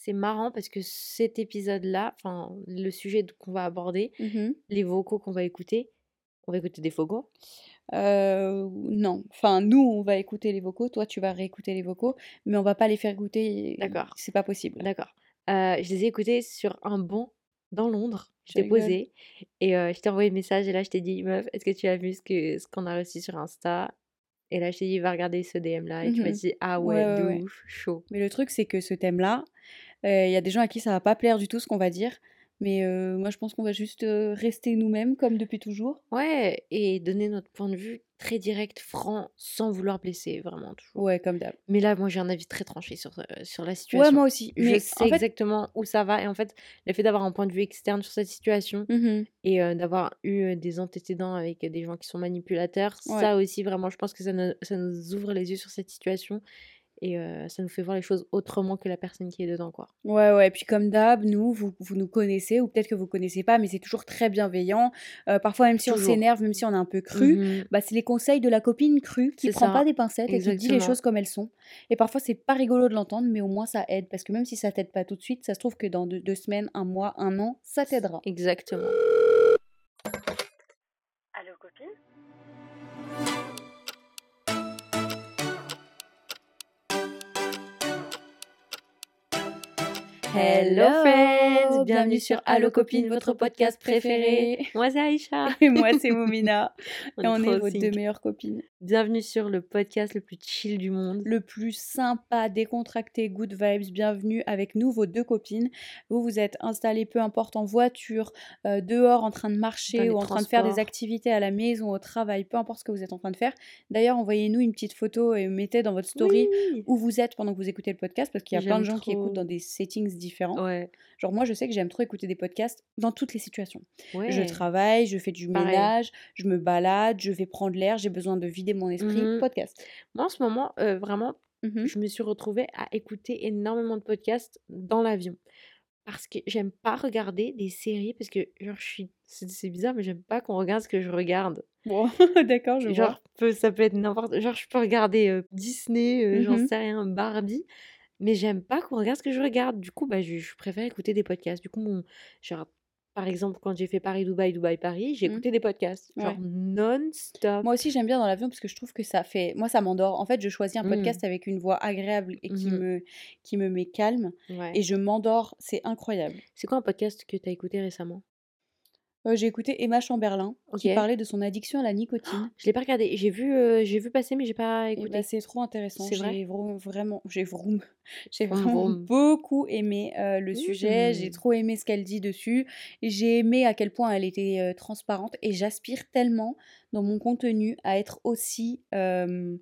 c'est marrant parce que cet épisode-là, enfin, le sujet qu'on va aborder, Mmh les vocaux qu'on va écouter, on va écouter des vocaux. Heu, non, enfin nous on va écouter les vocaux, toi tu vas réécouter les vocaux, mais on va pas les faire écouter, D'accord. c'est pas possible. D'accord. Heu, je les ai écoutés sur un banc dans Londres. J'étais rigoles? posée et heu, je t'ai envoyé le message et là je t'ai dit: «Meuf, est-ce que tu as vu ce que ce qu'on a reçu sur Insta?» et là je t'ai dit: «Va regarder ce DM là» et tu m'as Mmh dit: «Ah Ouais, ouais, ouais, de ouais. ouf, chaud». Mais le truc c'est que ce thème-là, heu, il y a des gens à qui ça va pas plaire du tout ce qu'on va dire, mais heu, moi je pense qu'on va juste, heu, rester nous-mêmes comme depuis toujours. Ouais et donner notre point de vue très direct, franc, sans vouloir blesser, vraiment toujours. Ouais, comme d'hab. Mais là, moi j'ai un avis très tranché sur, sur la Ouais, situation. moi aussi, Je mais sais en fait exactement où ça va et en fait, le fait d'avoir un point de vue externe sur cette situation Mmh et d'avoir eu, des antécédents avec, des gens qui sont manipulateurs, Ouais. ça aussi vraiment je pense que ça ne ça nous ouvre les yeux sur cette situation et heu, ça nous fait voir les choses autrement que la personne qui est dedans, quoi. Ouais, ouais, puis comme d'hab, nous, vous vous nous connaissez ou peut-être que vous connaissez pas, mais c'est toujours très bienveillant. Heu, parfois même si on s'énerve, même si on est un peu cru, Mmh bah, c'est les conseils de la copine crue qui prend pas ça, des pincettes et qui dit les choses comme elles sont. Et parfois c'est pas rigolo de l'entendre, mais au moins ça aide parce que même si ça t'aide pas tout de suite, ça se trouve que dans deux 2 semaines, 1 mois, 1 an, ça t'aidera. Exactement. Allô copine? Hello friends, bienvenue sur Allo Copine, votre podcast préféré. Moi c'est Aïcha. Et moi c'est Momina On et on est vos deux meilleures copines. Bienvenue sur le podcast le plus chill du monde. Le plus sympa, décontracté, good vibes, bienvenue avec nous, vos deux copines. Vous vous êtes installées, peu importe, en voiture, euh, dehors, en train de marcher ou en train de faire des activités à la maison, au travail, peu importe ce que vous êtes en train de faire. D'ailleurs, envoyez-nous une petite photo et mettez dans votre story Oui. où vous êtes pendant que vous écoutez le podcast parce qu'il y a plein de gens qui écoutent dans des settings différents. Ouais. Genre moi, je sais que j'aime trop écouter des podcasts dans toutes les situations. Ouais. Je travaille, je fais du Pareil. ménage, je me balade, je vais prendre l'air, j'ai besoin de vider mon esprit. Mhm. Podcast. Moi en ce moment, heu, vraiment, Mhm. je me suis retrouvée à écouter énormément de podcasts dans l'avion. Parce que j'aime pas regarder des séries parce que genre je suis c'est bizarre mais j'aime pas qu'on regarde ce que je regarde. Bon, d'accord, je vois. Genre peut ça peut être n'importe genre je peux regarder, Disney, heu, j'en sais rien, Barbie, mais j'aime pas qu'on regarde ce que je regarde. Du coup, bah, je je préfère écouter des podcasts. Du coup, mon genre, par exemple, quand j'ai fait Paris-Dubaï, Dubaï-Paris, j'ai Mmh. écouté des podcasts, genre Ouais. non-stop. Moi aussi, j'aime bien dans l'avion parce que je trouve que ça fait. Moi, ça m'endort. En fait, je choisis un Mmh. podcast avec une voix agréable et qui, Mmh me... qui me met calme. Ouais. Et je m'endors. C'est incroyable. C'est quoi un podcast que tu as écouté récemment? Euh, J'ai écouté Emma Chamberlain qui OK. parlait de son addiction à la nicotine. Je l'ai pas regardé. J'ai vu, heu, j'ai vu passer mais j'ai pas Et écouté. bah, c'est trop intéressant. C'est vrai? J'ai vro- vraiment, j'ai vroom. J'ai Vroom vraiment vroom. beaucoup aimé euh, le sujet. J'ai Mmh. trop aimé ce qu'elle dit dessus. J'ai aimé à quel point elle était euh, transparente. Et j'aspire tellement dans mon contenu à être aussi, euh,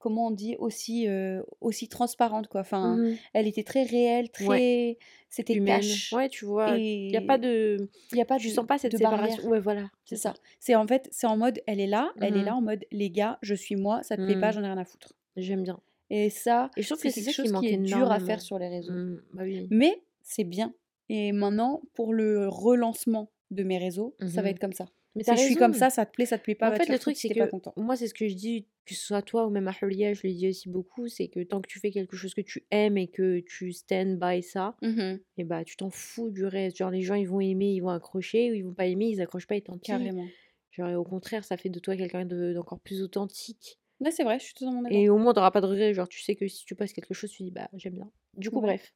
comment on dit, aussi, euh, aussi transparente quoi. Enfin, Mmh elle était très réelle, Ouais. très, c'était Humaine. cash. Ouais, tu vois, il y a pas de il y a pas de, sens pas cette de séparation. barrière. Ouais, voilà, C'est ça. C'est en fait, c'est en mode, elle est là, elle est Mmh là en mode, les gars, je suis moi, ça te plaît pas, Mmh. j'en ai rien à foutre. J'aime bien. Et ça, Et je trouve que c'est quelque qui chose qui est dur à faire sur les réseaux. Bah oui. Mais c'est bien. Et maintenant, pour le relancement de mes réseaux, ça va être comme ça. Mais Si je suis comme ça, ça te plaît, ça te plaît pas, En va fait, le truc, c'est pas que content. moi, c'est ce que je dis, que ce soit toi ou même à Hulia, je le dis aussi beaucoup, c'est que tant que tu fais quelque chose que tu aimes et que tu stand by ça, Mhm, et bah tu t'en fous du reste. Genre les gens ils vont aimer, ils vont accrocher, ou ils vont pas aimer, ils accrochent pas et tant pis. carrément. Genre au contraire, ça fait de toi quelqu'un de- d'encore plus authentique. Ouais, c'est vrai, je suis totalement d'accord. Et au moins t'auras pas de regret, genre tu sais que si tu passes quelque chose, tu dis bah j'aime bien. Du coup, Ouais. bref.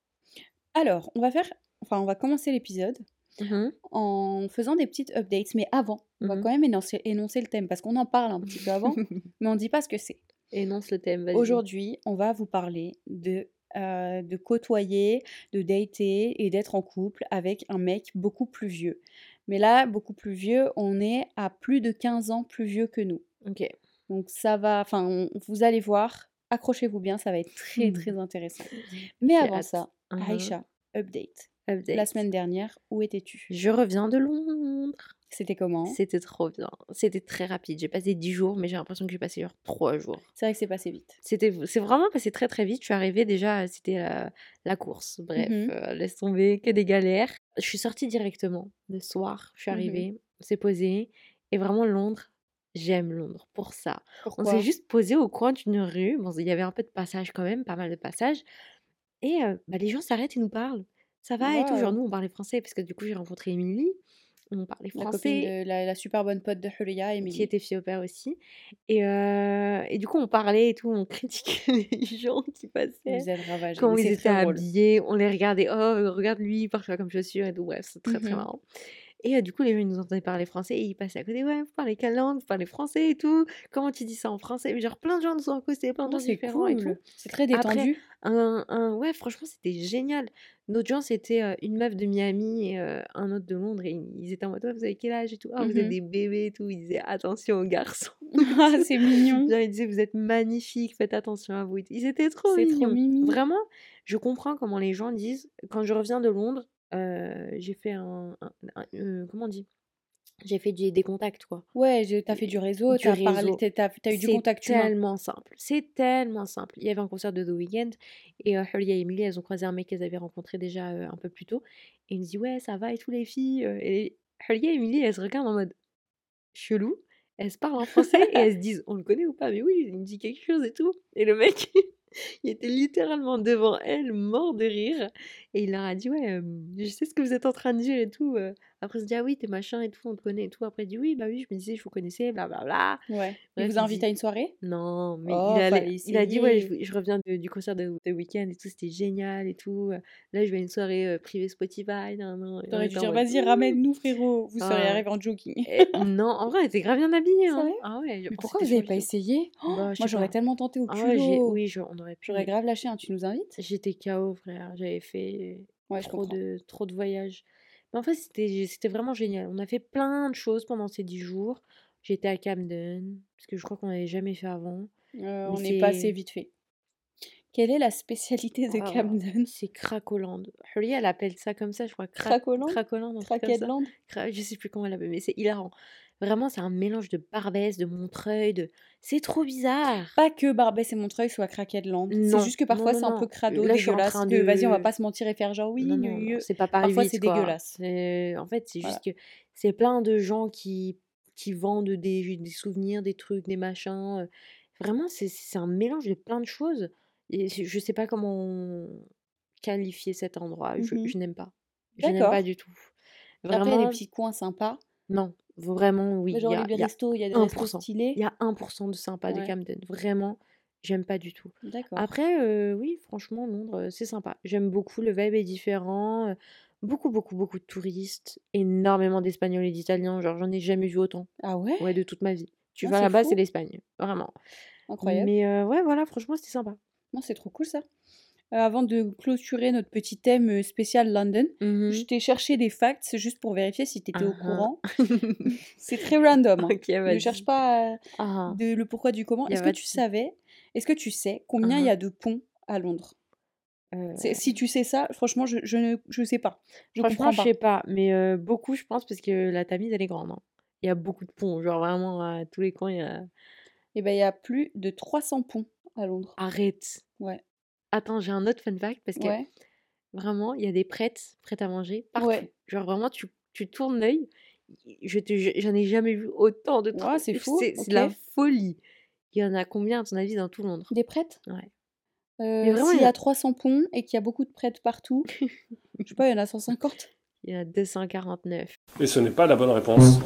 Alors, on va faire, enfin, on va commencer l'épisode Mhm, en faisant des petites updates. Mais avant, on va mhm. quand même énoncer, énoncer le thème parce qu'on en parle un petit peu avant, mais on dit pas ce que c'est. Énonce le thème, vas-y. Aujourd'hui, on va vous parler de, euh, de côtoyer, de dater et d'être en couple avec un mec beaucoup plus vieux. Mais là, beaucoup plus vieux, on est à plus de 15 ans plus vieux que nous. Ok. Donc ça va, enfin, vous allez voir, accrochez-vous bien, ça va être très très intéressant. Mais avant hâte. ça, Mhm. Aïcha, update. Update. La semaine dernière, où étais-tu? Je reviens de Londres. C'était comment? C'était trop bien. C'était très rapide. J'ai passé 10 jours, mais j'ai l'impression que j'ai passé genre 3 jours. C'est vrai que c'est passé vite. C'était, c'est vraiment passé très très vite. Je suis arrivée déjà, c'était la, la course. Bref, Mhm. euh, laisse tomber, que des galères. Je suis sortie directement le soir. Je suis Mhm. arrivée, on s'est posé. Et vraiment, Londres, j'aime Londres pour ça. On Pourquoi? s'est juste posé au coin d'une rue. Bon, il y avait un peu de passage quand même, pas mal de passages. et heu, bah, les gens s'arrêtent et nous parlent. Ça va et tout, genre nous on parlait français parce que du coup j'ai rencontré Émilie, on parlait La français de la la super bonne pote de Hulia, qui Émilie. était fille au pair aussi et heu et du coup on parlait et tout, on critiquait les gens qui passaient, ravagés, comment ils étaient habillés, on les regardait: «Oh regarde lui, il porte comme chaussures?» et tout, bref, c'est très, Mmh très mh. marrant et heu, du coup les gens ils nous entendaient parler français et ils passaient à côté: «Ouais, vous parlez quelle langue? Vous parlez français et tout? Comment tu dis ça en français?» mais genre plein de gens nous sont accostés, plein de Oh, gens différents et tout. C'est très Après détendu. un un ouais franchement c'était génial. Notre gens c'était, heu, une meuf de Miami et heu, un autre de Londres et ils étaient en mode: «Ouais, vous avez quel âge et tout?» «Ah, Mmh vous êtes mh. des bébés et tout». Ils disaient: «Attention aux garçons» Ah, c'est mignon. Genre ils disaient: «Vous êtes magnifiques, faites attention à vous». Ils étaient trop C'est trop mignons. mimi. Vraiment, je comprends comment les gens disent quand je reviens de Londres, heu, j'ai fait un un un, heu, comment on dit? J'ai fait des des contacts quoi. Ouais, je tu as fait du réseau, tu Du as parlé, réseau. tu es tu as tu as eu du C'est contact humain. tellement simple, c'est tellement simple. Il y avait un concert de The Weeknd et Hulia et Émilie, elles ont croisé un mec qu'elles avaient rencontré déjà, heu, un peu plus tôt et il me dit: «Ouais, ça va et tout les filles?» et Hulia et Émilie, elles se regardent en mode chelou, elles se parlent en français et elles se disent: «On le connaît ou pas?» «Mais oui, il me dit quelque chose et tout» et le mec, il était littéralement devant elles, mort de rire et il leur a dit: «Ouais, je sais ce que vous êtes en train de dire et tout, heu». Après, ils se dit: «Ah oui, tu es machin et tout, on te connaît et tout». Après, il dit: «Oui, bah oui, je me disais, je vous connaissais, blablabla». Ouais. Il Bref, vous il invité dit à une soirée? non, mais il Oh, il a dit: «Ouais, je reviens de du concert de The Weeknd et tout, c'était génial et tout, là, je vais à une soirée, heu, privée Spotify, nin nin» et Tu on aurais dû dire: «Vas-y, ramène-nous frérot». Vous Ah arrivés en jogging. et non, en vrai, on était grave bien habillés, hein. Ah ouais, Mais on pourquoi vous avez pas essayé? bah, je Moi, j'aurais tellement tenté au Ah ouais, culot. oui, je on aurait pu, J'aurais grave lâché, hein. Tu nous invites? j'étais KO frère, j'avais fait Ouais, je trop comprends. de trop de voyages. Mais en fait, c'était c'était vraiment génial. On a fait plein de choses pendant ces 10 jours. J'étais à Camden, parce que je crois qu'on n'avait jamais fait avant, mais on est passé vite fait. Quelle est la spécialité de Ah, Camden? c'est Cracoland. Hulia, elle appelle ça comme ça, je crois, crac Cracoland? Cracoland, un truc comme ça. Craquelland? Cra je sais plus comment elle l'appelle, mais c'est hilarant. Vraiment, c'est un mélange de Barbès, de Montreuil, de c'est trop bizarre! Pas que Barbès et Montreuil soient Craquelland. C'est juste que parfois c'est un peu crado, Là, dégueulasse, que vas-y, on va de pas se mentir et faire genre: «Oui, non, gneu, non, non, gneu». c'est pas Paris Parfois c'est 8 quoi. dégueulasse. En fait, c'est Voilà. juste que c'est plein de gens qui qui vendent des des souvenirs, des trucs, des machins, heu, vraiment, c'est un mélange de plein de choses et je sais pas comment qualifier cet endroit. Mmh Je mh. je n'aime pas. Je n'aime pas du tout. Après, il y a des Vraiment petits coins sympas. non, vraiment oui, il genre y a il y a restos, il y a des restos 1 il stylés? y a 1 de sympa de. Camden. Vraiment, j'aime pas du tout. Après, heu, oui, franchement, Londres, heu, c'est sympa. J'aime beaucoup, le vibe est différent, heu, beaucoup, beaucoup, beaucoup de touristes, énormément d'Espagnols et d'Italiens, genre j'en ai jamais vu autant. Ah ouais? Ouais, de toute ma vie. Tu Ah, vas là-bas, c'est l'Espagne, vraiment. Incroyable. Mais ouais, voilà, franchement, c'était sympa. Non, c'est trop cool ça. Heu, avant de clôturer notre petit thème, heu, spécial London, Mmh je mh. t'ai cherché des facts juste pour vérifier si tu étais au hein. courant. C'est très random, hein. Ne cherche pas, hein. de le pourquoi du comment. Est-ce que pas tu savais est-ce que tu sais combien il y hein. a de ponts à Londres? Si tu sais ça, franchement, je je ne je sais pas. Je franchement, comprends je sais pas. pas, mais beaucoup, je pense, parce que la Tamise, elle est grande, hein. Il y a beaucoup de ponts, genre vraiment à tous les coins, il y a Et bah, il y a plus de 300 ponts à Londres. Arrête! Ouais. Attends, j'ai un autre fun fact parce que Ouais. vraiment, il y a des prêtes, prêt à manger partout. Ouais. Genre vraiment, tu tu tournes l'œil, je te j'en ai jamais vu autant de trucs. c'est fou, C'est de la folie. Il y en a combien, à ton avis, dans tout Londres? Des prêtres? Ouais. Mais Heu, vraiment, s'il il y a 300 ponts et qu'il y a beaucoup de prêtres partout, je sais pas, il y en a 150? Il y en a 249. Et ce n'est pas la bonne réponse.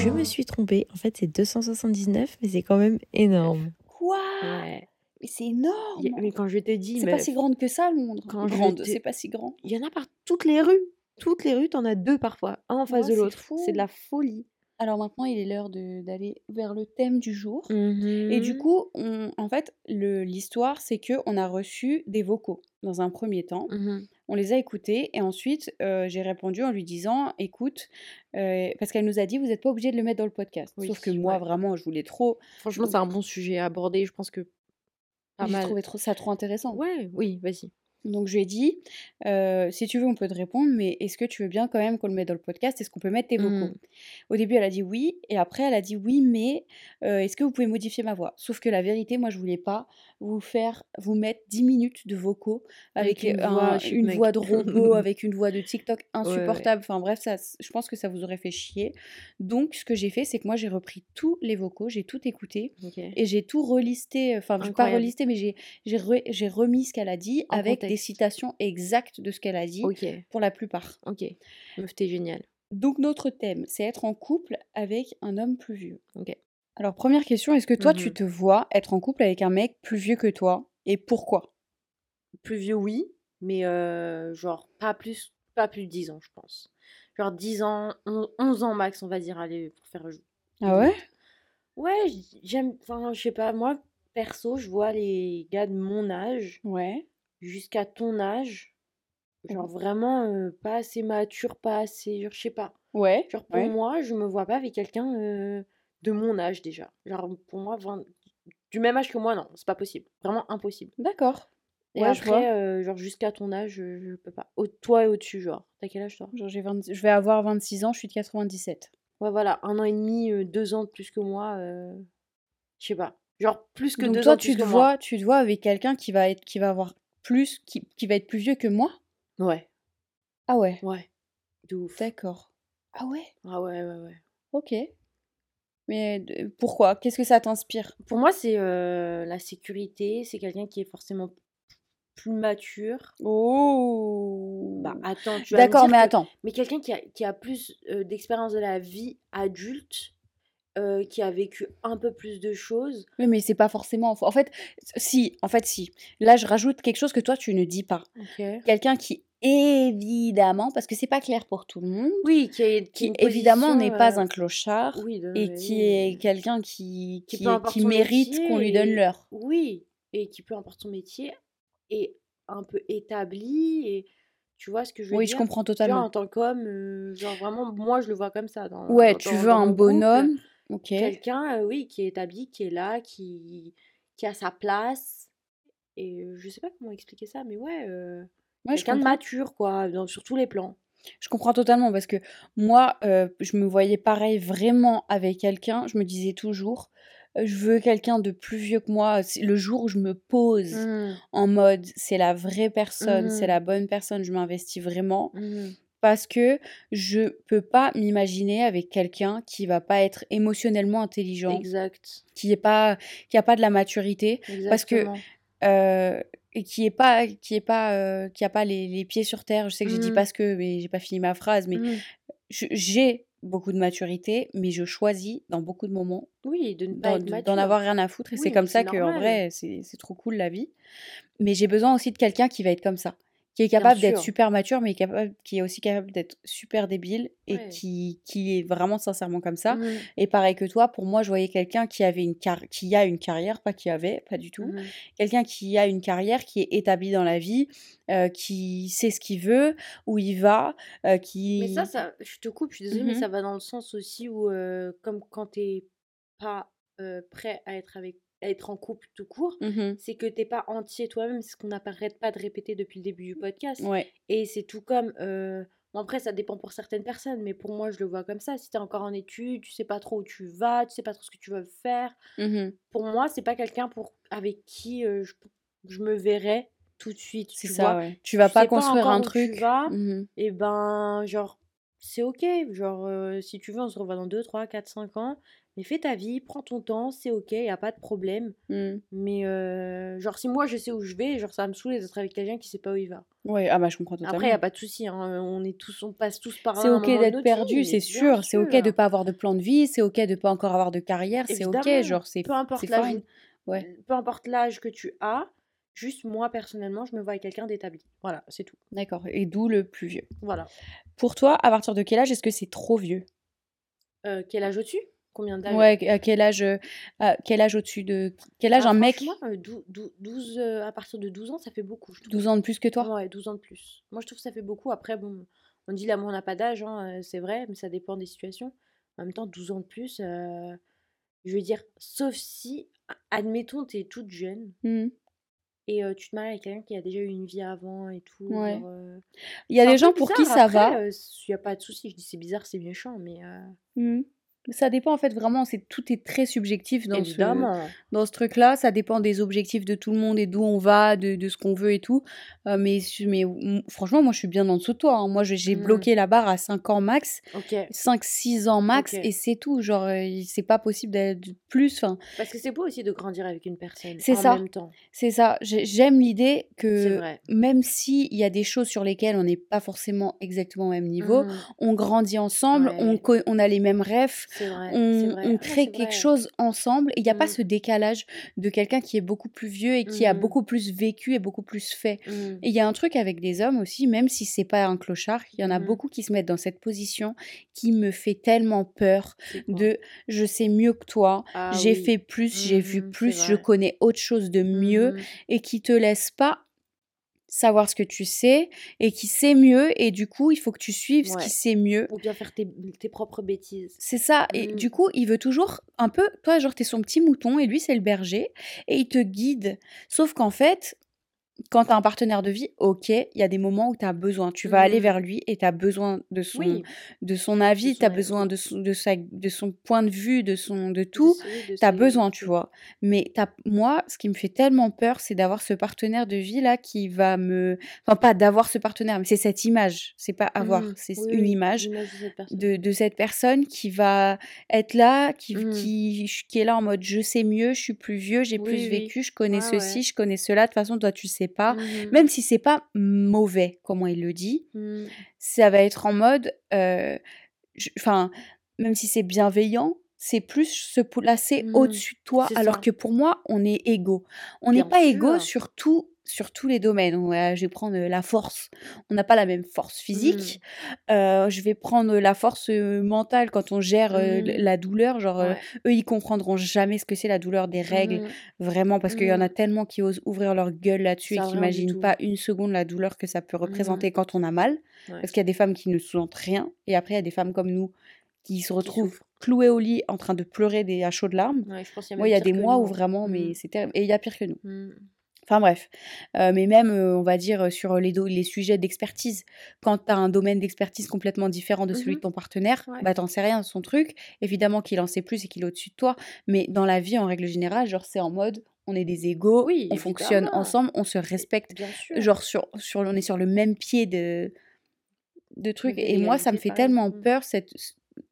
Je me suis trompée. En fait, c'est 279, mais c'est quand même énorme. Quoi? Ouais. Mais c'est a énorme! mais quand je te dis, C'est pas si grande que ça Londres. quand Grande, c'est pas si grand. il y en a par toutes les rues. Toutes les rues, tu en as 2 parfois, un en face Ouais, de l'autre. C'est de la folie. Alors maintenant, il est l'heure d'aller vers le thème du jour. Mmh Et du mh. coup, on en fait, l'histoire, c'est qu'on a reçu des vocaux dans un 1er temps. Mmh mh. On les a écoutés et ensuite, heu, j'ai répondu en lui disant: «Écoute» heu, parce qu'elle nous a dit: «Vous êtes pas obligés de le mettre dans le podcast». Oui, Sauf que moi, ouais. vraiment, je voulais trop. Franchement, c'est un bon sujet à aborder, je pense que pas j'ai mal. trouvé trop ça trop intéressant. Ouais, oui, vas-y. Donc je lui ai dit: «Heu, si tu veux, on peut te répondre, mais est-ce que tu veux bien quand même qu'on le mette dans le podcast? Est-ce qu'on peut mettre tes vocaux?» Mmh. Au début, elle a dit: «Oui» et après elle a dit: «Oui, mais est-ce que vous pouvez modifier ma voix?» sauf que la vérité, moi, je voulais pas, vous faire vous mettre 10 minutes de vocaux avec, Avec une un- voix, chut, une mec. voix de robot, avec une voix de TikTok Ouais, ouais. insupportable. Enfin bref, ça, je pense que ça vous aurait fait chier. Donc, ce que j'ai fait, c'est que moi, j'ai repris tous les vocaux, j'ai tout écouté et j'ai tout relisté. Enfin, je vais pas relisté, mais j'ai re- remis ce qu'elle a dit En avec des citations exactes de ce qu'elle a dit pour la plupart. Ok. Meuf, t'es géniale. Donc, notre thème, c'est être en couple avec un homme plus vieux. Ok. Alors, première question, est-ce que toi, tu Mhm. te vois être en couple avec un mec plus vieux que toi et pourquoi? Plus vieux, oui, mais euh, genre pas plus, pas plus de 10 ans, je pense. Genre 10 ans, on- 11 ans max, on va dire, allez, pour faire. Ah ouais? Ouais, j- j'aime. Enfin, je sais pas, moi, perso, je vois les gars de mon âge Ouais. jusqu'à ton âge. Genre vraiment euh, pas assez mature, pas assez. Genre, je sais pas. Ouais. Genre pour ouais. moi, je me vois pas avec quelqu'un de mon âge déjà. Genre pour moi, 20 du même âge que moi, non, c'est pas possible. Vraiment impossible. D'accord. Et Ouais, après, euh, genre jusqu'à ton âge, je, je peux pas. Au, toi et au-dessus, genre. T'as quel âge toi? Genre, j'ai 20 je vais avoir 26 ans, je suis de 97. Ouais, voilà, un an et demi, euh, deux ans de plus que moi. euh, Je sais pas. Genre plus que Donc deux toi, ans de tu plus te que moi. vois, tu te vois avec quelqu'un qui va être, qui va avoir plus, qui, qui va être plus vieux que moi? Ouais, Ah ouais? ouais. De ouf. D'accord. Ah ouais? Ah ouais, ouais, ouais. Ok. Mais pourquoi? Qu'est-ce que ça t'inspire? Pour moi, c'est euh, la sécurité. C'est quelqu'un qui est forcément plus mature. Oh. Bah attends, tu D'accord, mais que- attends. Mais quelqu'un qui a, qui a plus euh, d'expérience de la vie adulte, euh, qui a vécu un peu plus de choses. Oui, mais c'est pas forcément. En fait, si, en fait, si. Là, je rajoute quelque chose que toi, tu ne dis pas. Quelqu'un qui, évidemment, parce que c'est pas clair pour tout le monde, Oui, qui, est, qui, évidemment n'est pas euh, un clochard Oui, de- et qui est quelqu'un qui, Qui qui, mérite qu'on lui donne et- l'heure. Oui, et qui, peu importe son métier, est un peu établi. Et tu vois ce que je veux Oui, dire? je comprends vois, totalement. en tant qu'homme, euh, genre vraiment, moi, je le vois comme ça. Dans, Ouais, dans- tu veux un bonhomme? Quelqu'un, euh, oui, qui est établi, qui est là, qui, qui a sa place. Et je sais pas comment expliquer ça, mais ouais, Ouais, quelqu'un de mature, quoi, dans- sur tous les plans. Je comprends totalement parce que moi, euh, je me voyais pareil vraiment avec quelqu'un. Je me disais toujours, euh, je veux quelqu'un de plus vieux que moi. Le jour où je me pose Mmh, en mode, c'est la vraie personne, c'est la bonne personne, je m'investis vraiment mmh. parce que je peux pas m'imaginer avec quelqu'un qui va pas être émotionnellement intelligent, Exact. qui est pas, qui a pas de la maturité, parce que euh, et qui est pas, qui est pas, euh, qui a pas les, les pieds sur terre. Je sais que j'ai dit Mhm. parce que, mais j'ai pas fini ma phrase, mais Mmh. je- j'ai beaucoup de maturité, mais je choisis dans beaucoup de moments Oui, de pas d'en avoir rien à foutre. Et c'est comme ça que, en vrai, c'est c'est trop cool la vie. Mais j'ai besoin aussi de quelqu'un qui va être comme ça, qui est capable d'être super mature, mais capable, qui est aussi capable d'être super débile et Ouais. qui, qui est vraiment sincèrement comme ça. Mmh, Et pareil que toi, pour moi, je voyais quelqu'un qui avait une car qui a une carrière, pas qui avait, pas du tout. mmh. Quelqu'un qui a une carrière, qui est établi dans la vie, euh, qui sait ce qu'il veut, où il va, euh, qui. Mais ça, ça, je te coupe, je suis désolée, mais Mhm. ça va dans le sens aussi où, euh, comme quand t'es pas prêt à être avec, être en couple tout court, Mhm. c'est que t'es pas entier toi-même, c'est ce qu'on n'arrête pas de répéter depuis le début du podcast. Ouais. Et c'est tout comme, euh, bon, après ça dépend pour certaines personnes, mais pour moi je le vois comme ça. Si t'es encore en études, tu sais pas trop où tu vas, tu sais pas trop ce que tu veux faire. Mhm. Pour moi, c'est pas quelqu'un pour avec qui euh, je, je me verrais tout de suite. C'est ça, vois. ouais. Tu vas Tu pas construire un où truc. tu vas, Mhm. et ben, genre, c'est ok. Genre, euh, si tu veux, on se revoit dans 2, 3, 4, 5 ans. Mais fais ta vie, prends ton temps, c'est ok, y a pas de problème. Mhm. Mais, euh, genre, si moi je sais où je vais, genre, ça va me saouler d'être avec quelqu'un qui sait pas où il va. Ouais, ah bah je comprends totalement. Après, y a pas de souci, hein, on est tous, on passe tous par là. C'est ok d'être perdu, c'est sûr. C'est ok de pas avoir de plan de vie, c'est ok de pas encore avoir de carrière, c'est ok. Genre, c'est peu importe l'âge. Ouais, peu importe l'âge que tu as, juste moi personnellement, je me vois avec quelqu'un d'établi. Voilà, c'est tout. d'accord. Et d'où le plus vieux. Voilà. Pour toi, à partir de quel âge est-ce que c'est trop vieux? Euh, quel âge au-dessus Combien d'âge Ouais, à quel âge, euh, à quel âge au-dessus de. Quel âge Ah, un mec? franchement, euh, dou- dou- 12, euh, à partir de 12 ans, ça fait beaucoup, je trouve. 12 ans de plus que toi? Ouais, 12 ans de plus. Moi, je trouve que ça fait beaucoup. Après, bon, on dit l'amour n'a pas d'âge, hein, c'est vrai, mais ça dépend des situations. En même temps, 12 ans de plus, euh, je veux dire, sauf si, admettons, t'es toute jeune Mhm. et euh, tu te maries avec quelqu'un qui a déjà eu une vie avant et tout. Ouais. euh, Il y a des gens pour qui ça Après, va. Il n'y a pas de souci. Je dis c'est bizarre, c'est méchant, mais Mhm. Ça dépend en fait vraiment, c'est tout est très subjectif dans ce Évidemment. dans ce truc-là. Ça dépend des objectifs de tout le monde et d'où on va, de, de ce qu'on veut et tout. Euh, mais franchement, moi je suis bien en dessous de toi. hein. Moi j'ai Mm. bloqué la barre à 5 ans max, Ok. 5-6 ans max et c'est tout. Genre euh, c'est pas possible d'être plus. Parce que c'est beau aussi de grandir avec une personne en ça. même temps. c'est ça. J'ai- J'aime l'idée que même s'il y a des choses sur lesquelles on n'est pas forcément exactement au même niveau, Mhm. on grandit ensemble, on, Ouais. on a les mêmes rêves, vrai. on, vrai. on Ah, crée quelque vrai. chose ensemble et il n'y a pas Mm. ce décalage de quelqu'un qui est beaucoup plus vieux et qui a Mhm. beaucoup plus vécu et beaucoup plus fait. Mhm. Et il y a un truc avec des hommes aussi, même si c'est pas un clochard, il y en a beaucoup qui se mettent dans cette position qui me fait tellement peur de je sais mieux que toi, Ah j'ai oui. fait plus, j'ai vu plus, je connais autre chose de mieux et qui te laisse pas savoir ce que tu sais et qui sait mieux et du coup il faut que tu suives ce qui sait mieux Ou bien faire tes, tes propres bêtises. c'est ça. Et Mm. du coup, il veut toujours un peu, toi, genre, t'es son petit mouton et lui, c'est le berger. Et il te guide. Sauf qu'en fait, quand t'as un partenaire de vie, ok, il y a des moments où t'as besoin. Tu vas aller Mhm. vers lui et t'as besoin de son, Oui. de son avis, t'as avis. besoin de son, de, sa, de son point de vue, de, son, de tout. T'as ce- besoin, tu vois. Mais t'as, moi, ce qui me fait tellement peur, c'est d'avoir ce partenaire de vie là qui va me. Enfin, pas d'avoir ce partenaire, mais c'est cette image. C'est pas avoir, Mhm. c'est Oui, une oui, image de cette personne. de, cette personne qui va être là, qui, Mhm. qui, qui est là en mode je sais mieux, je suis plus vieux, j'ai plus vécu, je connais ceci, ouais. je connais cela. De toute façon, toi, tu sais pas. Mhm. Même si c'est pas mauvais, comment il le dit, Mhm. ça va être en mode. euh, Enfin, même si c'est bienveillant, c'est plus se placer Mhm. au-dessus de toi, alors ça. que pour moi, on est égaux. On n'est pas égaux sur tout. Sur tous les domaines. Ouais, je vais prendre la force. On n'a pas la même force physique. Mhm. Euh, je vais prendre la force euh, mentale quand on gère euh, Mhm. la douleur. Genre, Ouais. eux, ils comprendront jamais ce que c'est la douleur des règles, Mhm. vraiment, parce qu'il y en a tellement qui osent ouvrir leur gueule là-dessus et qui n'imaginent pas une seconde la douleur que ça peut représenter quand on a mal. Ouais. Parce qu'il y a des femmes qui ne sentent rien, et après, il y a des femmes comme nous qui se retrouvent clouées au lit en train de pleurer des, à chaudes larmes. Y a Moi, il y a des mois nous, où hein. vraiment, mais c'est terrible. Et il y a pire que nous. Enfin bref, Euh, mais même, euh, on va dire, euh, sur les, les sujets d'expertise, quand tu as un domaine d'expertise complètement différent de celui de Mhm. ton partenaire, Ouais. bah t'en sais rien de son truc. Évidemment qu'il en sait plus et qu'il est au-dessus de toi, mais dans la vie, en règle générale, genre c'est en mode, on est des égaux, Oui, on fonctionne ensemble, on se respecte, Bien sûr. genre sur, sur, on est sur le même pied de, de trucs. De Et moi, ça me fait pareil. tellement Mm. peur, cette,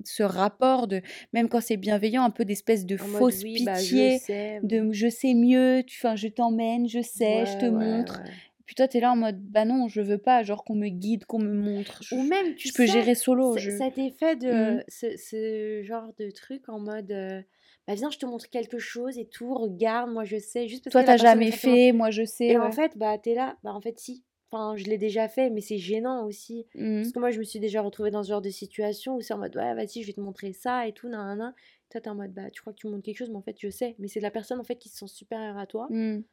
ce rapport de, même quand c'est bienveillant, un peu d'espèce de En fausse oui, bah, je pitié sais. de je sais mieux, tu, enfin, je t'emmène, je sais, je te Ouais, montre. ouais. Puis toi, t'es là en mode, bah non, je veux pas, genre qu'on me guide, qu'on me montre. Je, Ou même, tu je peux gérer solo. Je... cet effet de Mhm. ce, ce genre de truc en mode euh, bah viens je te montre quelque chose et tout regarde moi je sais juste parce Toi, t'as jamais fait, moi je sais. et ouais. en fait bah t'es là bah en fait si enfin je l'ai déjà fait mais c'est gênant aussi parce que moi je me suis déjà retrouvée dans ce genre de situation où c'est en mode ouais vas-y je vais te montrer ça et tout nan, nan, toi t'es en mode bah tu crois que tu montres quelque chose mais en fait je sais mais c'est la personne en fait qui se sent supérieure à toi Mhm.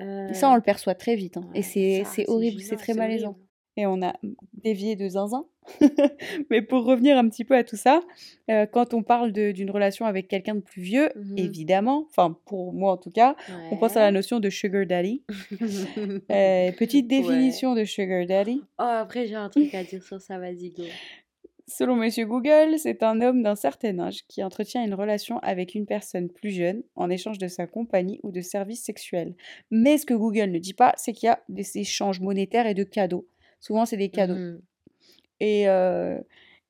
Euh, Et ça, on le perçoit très vite. hein. ouais, Et c'est horrible, c'est très malaisant. horrible. Et on a dévié de zinzin. Mais pour revenir un petit peu à tout ça, euh, quand on parle d'une relation avec quelqu'un de plus vieux, Mhm. évidemment, enfin pour moi en tout cas, on pense à la notion de sugar daddy. Euh, petite Ouais. définition de sugar daddy. oh après j'ai un truc à dire sur ça vas-y go Selon Monsieur Google, c'est un homme d'un certain âge qui entretient une relation avec une personne plus jeune en échange de sa compagnie ou de services sexuels. Mais ce que Google ne dit pas, c'est qu'il y a des échanges monétaires et de cadeaux. Souvent, c'est des cadeaux. Mhm. Et, euh,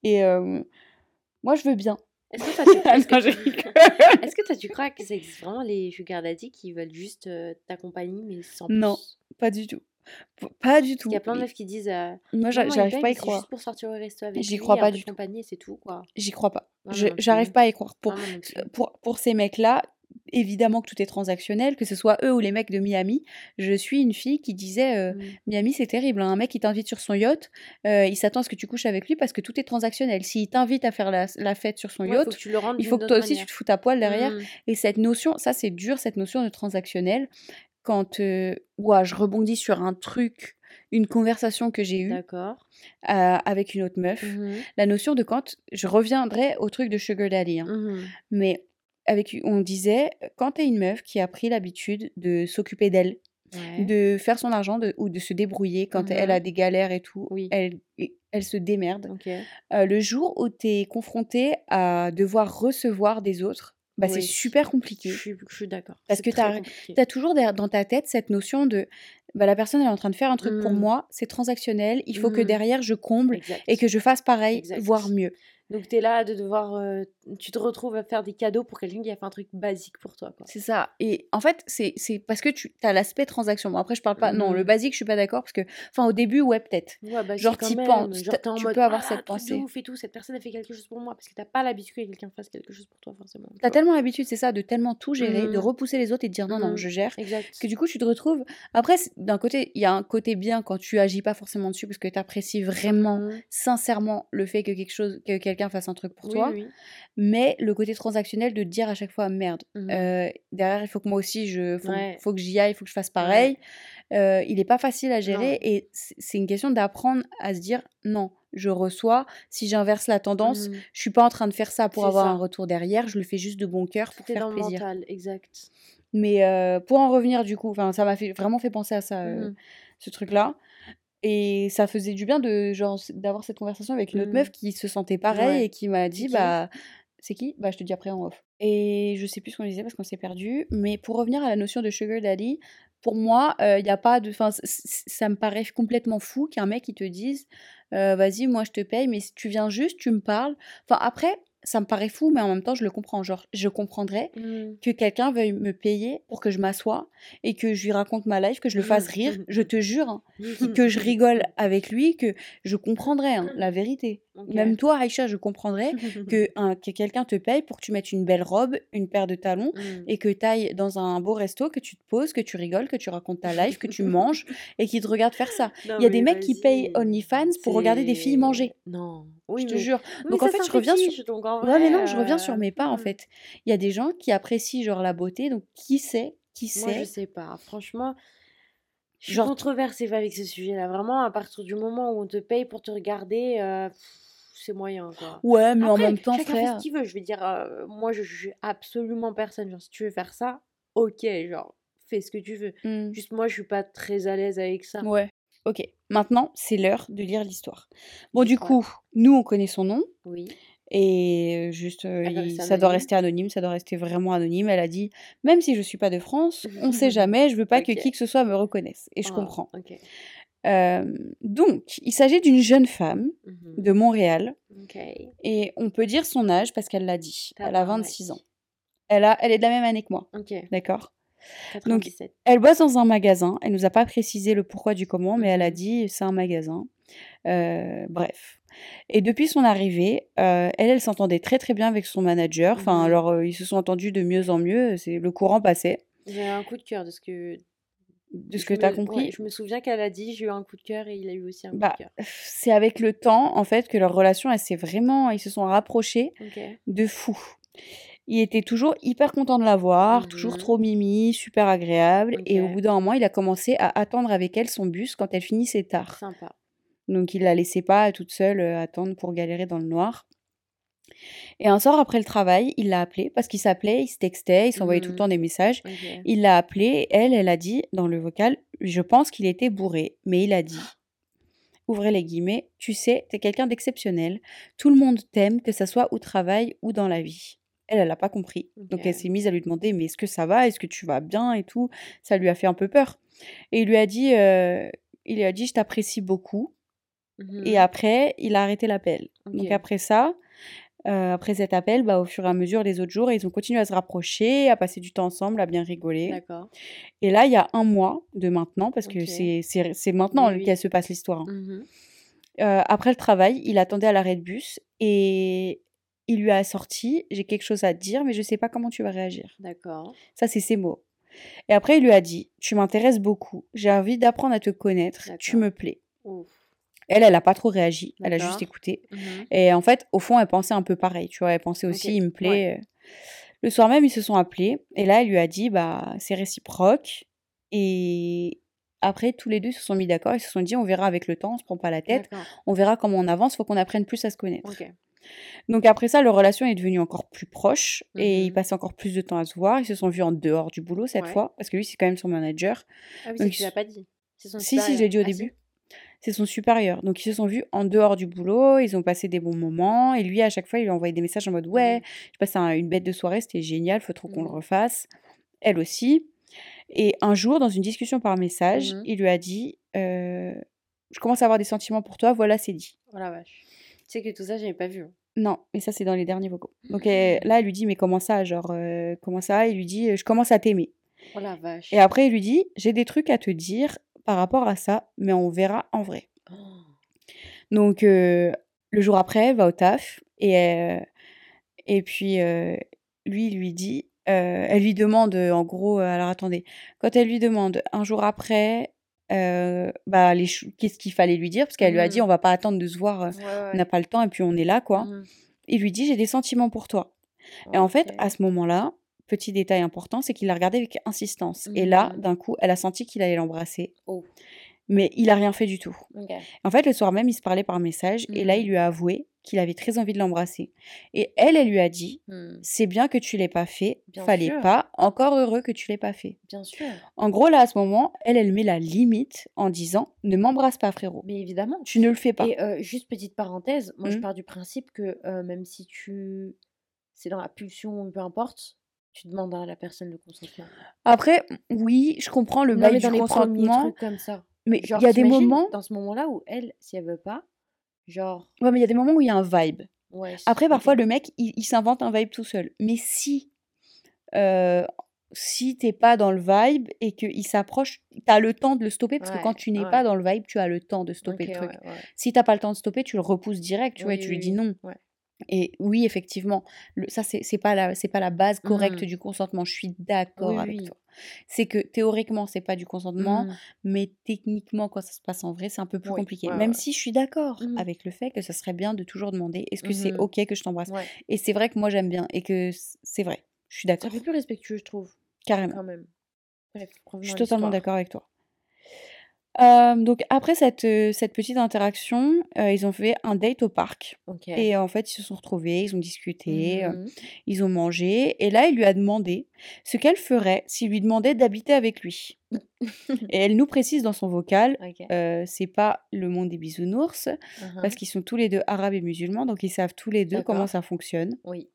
et euh, moi, je veux bien. Est-ce que toi, tu, est-ce que que crois que ça existe vraiment les sugar daddy qui veulent juste euh, ta compagnie mais sans Non. plus Pas du tout. P- Pas du tout. Il y a plein de meufs qui disent euh, Moi, j'arrive pas à y croire. juste pour sortir au resto avec J'y crois pas du tout. c'est tout quoi. J'y crois pas. J'arrive pas à y croire. Pour, Non, non, pour, pour ces mecs-là, évidemment que tout est transactionnel, que ce soit eux ou les mecs de Miami. Je suis une fille qui disait euh. Miami, c'est terrible. hein. Un mec, il t'invite sur son yacht, euh, il s'attend à ce que tu couches avec lui parce que tout est transactionnel. S'il t'invite à faire la, la fête sur son Ouais, yacht, il faut que toi aussi, tu te foutes à poil derrière. Mm. Et cette notion, ça, c'est dur, cette notion de transactionnel. Quand euh, ouah, je rebondis sur un truc, une conversation que j'ai eue euh, avec une autre meuf, Mhm. la notion de quand je reviendrai au truc de Sugar Daddy. hein. Mhm. Mais avec, on disait, quand t'es une meuf qui a pris l'habitude de s'occuper d'elle, Ouais. de faire son argent de- ou de se débrouiller quand elle Mhm. a des galères et tout, Oui. elle, elle se démerde. Le jour où tu es confronté à devoir recevoir des autres, bah, c'est super compliqué. Je suis je suis d'accord. Parce que tu as toujours dans ta tête cette notion de, bah, la personne elle est en train de faire un truc pour Mmh. moi, c'est transactionnel, il faut que Mmh. derrière je comble et que je fasse pareil, Exact. voire mieux. Donc tu es là de devoir, heu, tu te retrouves à faire des cadeaux pour quelqu'un qui a fait un truc basique pour toi. C'est ça et en fait, c'est parce que tu as l'aspect transaction. Bon après je parle pas non, le Mmh. basique je suis pas d'accord parce que enfin au début ouais peut-être. Ouais, bah, Genre quand même. penses, Genre, tu tu es en tu mode: peux avoir «Ah, cette de pensée. ouf et tout, cette personne a fait quelque chose pour moi», parce que tu as pas l'habitude que quelqu'un fasse quelque chose pour toi forcément, tu Tu as vois? tellement l'habitude, c'est ça, de tellement tout gérer, de Mmh. repousser les autres et de dire: «Non, non, Mmh. je gère», Exact. que du coup tu te retrouves après d'un côté, il y a un côté bien quand tu agis pas forcément dessus parce que tu apprécies vraiment, sincèrement le fait que quelque chose que quelqu'un fasse un truc pour Oui, toi. oui. Mais le côté transactionnel de dire à chaque fois: «Merde, Mmh. heu, derrière il faut que moi aussi je faut Ouais. faut que j'y aille, il faut que je fasse Ouais. pareil». Heu, il est pas facile à gérer Non. et c'est une question d'apprendre à se dire: «Non, je reçois, si j'inverse la tendance, Mmh. je suis pas en train de faire ça pour C'est avoir un retour derrière, je le fais juste de bon cœur pour Tout faire dans plaisir». mental, exact. Mais heu, pour en revenir du coup, ça m'a fait vraiment fait penser à ça, Mmh ce truc-là et ça faisait du bien de genre d'avoir cette conversation avec une autre meuf Mmh. qui se sentait pareil Ouais. et qui m'a dit? «Bah» c'est qui? Bah, je te dis après en off. Et je sais plus ce qu'on disait parce qu'on s'est perdu, mais pour revenir à la notion de sugar daddy, pour moi, heu, il y a pas de enfin ça me paraît complètement fou qu'un mec il te dise: «Heu, vas-y moi je te paye, mais si tu viens juste, tu me parles». Enfin après, ça me paraît fou, mais en même temps je le comprends. Genre, je comprendrais Mmh. que quelqu'un veuille me payer pour que je m'assoie et que je lui raconte ma life, que je le fasse rire. Je te jure, hein, qui que je rigole avec lui, que je comprendrais, hein, la vérité. Même toi Aïcha, je comprendrais que que quelqu'un te paye pour que tu mettes une belle robe, une paire de talons Mmh. et que tu ailles dans un beau resto, que tu te poses, que tu rigoles, que tu racontes ta life, que tu manges et qu'il te regarde faire ça. Non Il y a des mecs qui payent OnlyFans pour regarder des filles manger. c'est non. Je Oui, te mais jure. oui, Donc en fait, je reviens sur fétiche, donc en ouais, mais non, je reviens sur heu, mes pas en mmh. fait. Il y a des gens qui apprécient genre la beauté, donc qui sait qui Moi je sait? sais pas. Franchement, je suis Genre controversée avec ce sujet-là. Vraiment, à partir du moment où on te paye pour te regarder, heu, c'est moyen, quoi. Ouais, mais en même temps, chacun fait ce frère qu'il veut. Je veux dire, heu, moi je juge absolument personne. Genre si tu veux faire ça, OK, genre fais ce que tu veux. Mmh. Juste moi, je suis pas très à l'aise avec ça. Ouais. Ok, maintenant c'est l'heure de lire l'histoire. Bon, du coup, nous on connaît son nom. Oui. Et juste, euh, ça doit rester anonyme, ça doit rester vraiment anonyme. Elle a dit, même si je suis pas de France, on ne sait jamais, je veux pas que qui que ce soit me reconnaisse. Et je comprends. Euh, donc, il s'agit d'une jeune femme de Montréal. Okay. Et on peut dire son âge parce qu'elle l'a dit. Elle a 26 ouais. ans. Elle, a, elle est de la même année que moi. D'accord? Donc, elle bosse dans un magasin. Elle nous a pas précisé le pourquoi du comment, mais elle a mhm. dit c'est un magasin. Euh, bref. Et depuis son arrivée, euh, elle, elle s'entendait très très bien avec son manager. Enfin, mhm. alors euh, ils se sont entendus de mieux en mieux. C'est le courant passait. J'ai eu un coup de cœur de ce que de ce que tu as compris. Je me souviens qu'elle a dit j'ai eu un coup de cœur et il a eu aussi un coup bah, de cœur. C'est avec le temps en fait que leur relation elle s'est vraiment ils se sont rapprochés de fou. Il était toujours hyper content de la voir, toujours Mmh trop mimi, super agréable et au bout d'un moment, il a commencé à attendre avec elle son bus quand elle finissait tard. Sympa. Donc il la laissait pas toute seule, heu, attendre pour galérer dans le noir. Et un soir après le travail, il l'a appelée parce qu'ils s'appelaient, ils se textaient, ils s'envoyaient tout le Mmh. temps des messages. Il l'a appelée, elle, elle a dit dans le vocal: «Je pense qu'il était bourré», mais il a dit, ouvrez les guillemets: «Tu sais, tu es quelqu'un d'exceptionnel. Tout le monde t'aime, que ça soit au travail ou dans la vie». Elle, elle a pas compris. Donc elle s'est mise à lui demander: «Mais est-ce que ça va? Est-ce que tu vas bien et tout?» Ça lui a fait un peu peur et il lui a dit, heu, il lui a dit: «Je t'apprécie beaucoup» Mmh et après, il a arrêté l'appel. Donc après ça, heu, après cet appel, bah, au fur et à mesure, les autres jours, ils ont continué à se rapprocher, à passer du temps ensemble, à bien rigoler D'accord. et là, il y a 1 mois de maintenant, parce que c'est c'est c'est maintenant Oui, qu'elle se passe l'histoire, hein. Mmh Heu, après le travail, il attendait à l'arrêt de bus et il lui a sorti: «J'ai quelque chose à te dire, mais je sais pas comment tu vas réagir». D'accord. Ça, c'est ses mots et après il lui a dit: «Tu m'intéresses beaucoup, j'ai envie d'apprendre à te connaître, tu me plais». Ouf. Elle, elle a pas trop réagi, elle a juste écouté Mmh et en fait, au fond, elle pensait un peu pareil, tu vois? Elle pensait aussi: «Il me plaît», heu. Le soir même, ils se sont appelés et là, elle lui a dit: «Bah, c'est réciproque» et après tous les 2 se sont mis d'accord. Ils se sont dit: «On verra avec le temps, on se prend pas la tête, on verra comment on avance, faut qu'on apprenne plus à se connaître». Donc après ça, leur relation est devenue encore plus proche et ils Mmh passaient encore plus de temps à se voir. Ils se sont vus en dehors du boulot cette Ouais. fois, parce que lui, c'est quand même son manager. Ah oui, Donc tu ils l'as pas dit? C'est son si, si, je l'ai dit au Ah si? début. c'est son supérieur. Donc ils se sont vus en dehors du boulot, ils ont passé des bons moments. Et lui, à chaque fois, il lui a envoyé des messages en mode Ouais, Mhm. je passe un- une bête de soirée, c'était génial, faut trop qu'on le Mhm. refasse. Elle aussi. Et un jour, dans une discussion par message, Mhm. il lui a dit euh, Je commence à avoir des sentiments pour toi, voilà, c'est dit. Oh la vache. Tu sais que tout ça, j'avais pas vu. hein. Non, mais ça, c'est dans les derniers vocaux. Donc euh, là, elle lui dit Mais comment ça Genre, euh, comment ça? Il lui dit Je commence à t'aimer. Oh la vache. Et après, il lui dit J'ai des trucs à te dire par rapport à ça, mais on verra en vrai. Oh. Donc, euh, le jour après, elle va au taf et, euh, et puis euh, lui, il lui dit, euh, elle lui demande, euh, en gros, euh, alors attendez, quand elle lui demande un jour après, euh, bah, les qu'est-ce qu'il fallait lui dire, parce qu'elle lui a dit, Mhm. on va pas attendre de se voir, euh, Ouais, ouais. on n'a pas le temps et puis on est là, quoi. Mhm. Il lui dit, j'ai des sentiments pour toi. Et en fait, à ce moment-là, petit détail important, c'est qu'il l'a regardé avec insistance. Et là, Mhm. d'un coup, elle a senti qu'il allait l'embrasser, Oh. mais il a rien fait du tout. En fait, le soir même, ils se parlaient par message et là, il lui a avoué qu'il avait très envie de l'embrasser. Et elle, elle lui a dit Hmm. C'est bien que tu l'aies pas fait, Bien fallait sûr. pas, encore heureux que tu l'aies pas fait. Bien sûr. En gros, là, à ce moment, elle, elle met la limite en disant Ne m'embrasse pas, frérot. Mais évidemment. Tu ne le fais pas. Et euh, juste petite parenthèse, moi je Mhm. pars du principe que euh, même si tu c'est dans la pulsion peu importe, tu demandes à la personne le consentement. Après, oui, je comprends le bail mais du les consentement, trucs comme ça. mais Genre, il y a des moments. dans ce moment-là où elle, si elle veut pas, genre, Ouais, mais il y a des moments où il y a un vibe. ouais. Après, parfois, le mec, il, il s'invente un vibe tout seul. Mais si, euh, si t'es pas dans le vibe et qu'il s'approche, t'as le temps de le stopper parce que quand tu n'es ouais. pas dans le vibe, tu as le temps de stopper le truc. Si t'as pas le temps de stopper, tu le repousses direct, tu vois, et Oui, tu lui dis non. Et oui, effectivement, le- ça, c'est pas la, pas la base correcte Mhm. du consentement. Je suis d'accord Oui, avec toi. C'est que théoriquement, c'est pas du consentement, Mhm. mais techniquement, quand ça se passe en vrai, c'est un peu plus Oui, compliqué. ouais, Même ouais. si je suis d'accord Mhm. avec le fait que ça serait bien de toujours demander est-ce que c'est Mhm. ok que je t'embrasse? Ouais. Et c'est vrai que moi, j'aime bien et que c'est vrai. Je suis Ça d'accord, fait plus respectueux, je trouve, carrément. quand même. Bref, Je suis totalement d'accord avec toi. Euh, donc après cette, euh, cette petite interaction, euh, ils ont fait un date au parc. Ok. Et en fait, ils se sont retrouvés, ils ont discuté, Mhm. ils ont mangé. Et là, il lui a demandé ce qu'elle ferait s'il lui demandait d'habiter avec lui. Et elle nous précise dans son vocal, Ok. c'est pas le monde des bisounours, Mhm. parce qu'ils sont tous les deux arabes et musulmans, donc ils savent tous les deux comment D'accord. ça fonctionne. Oui.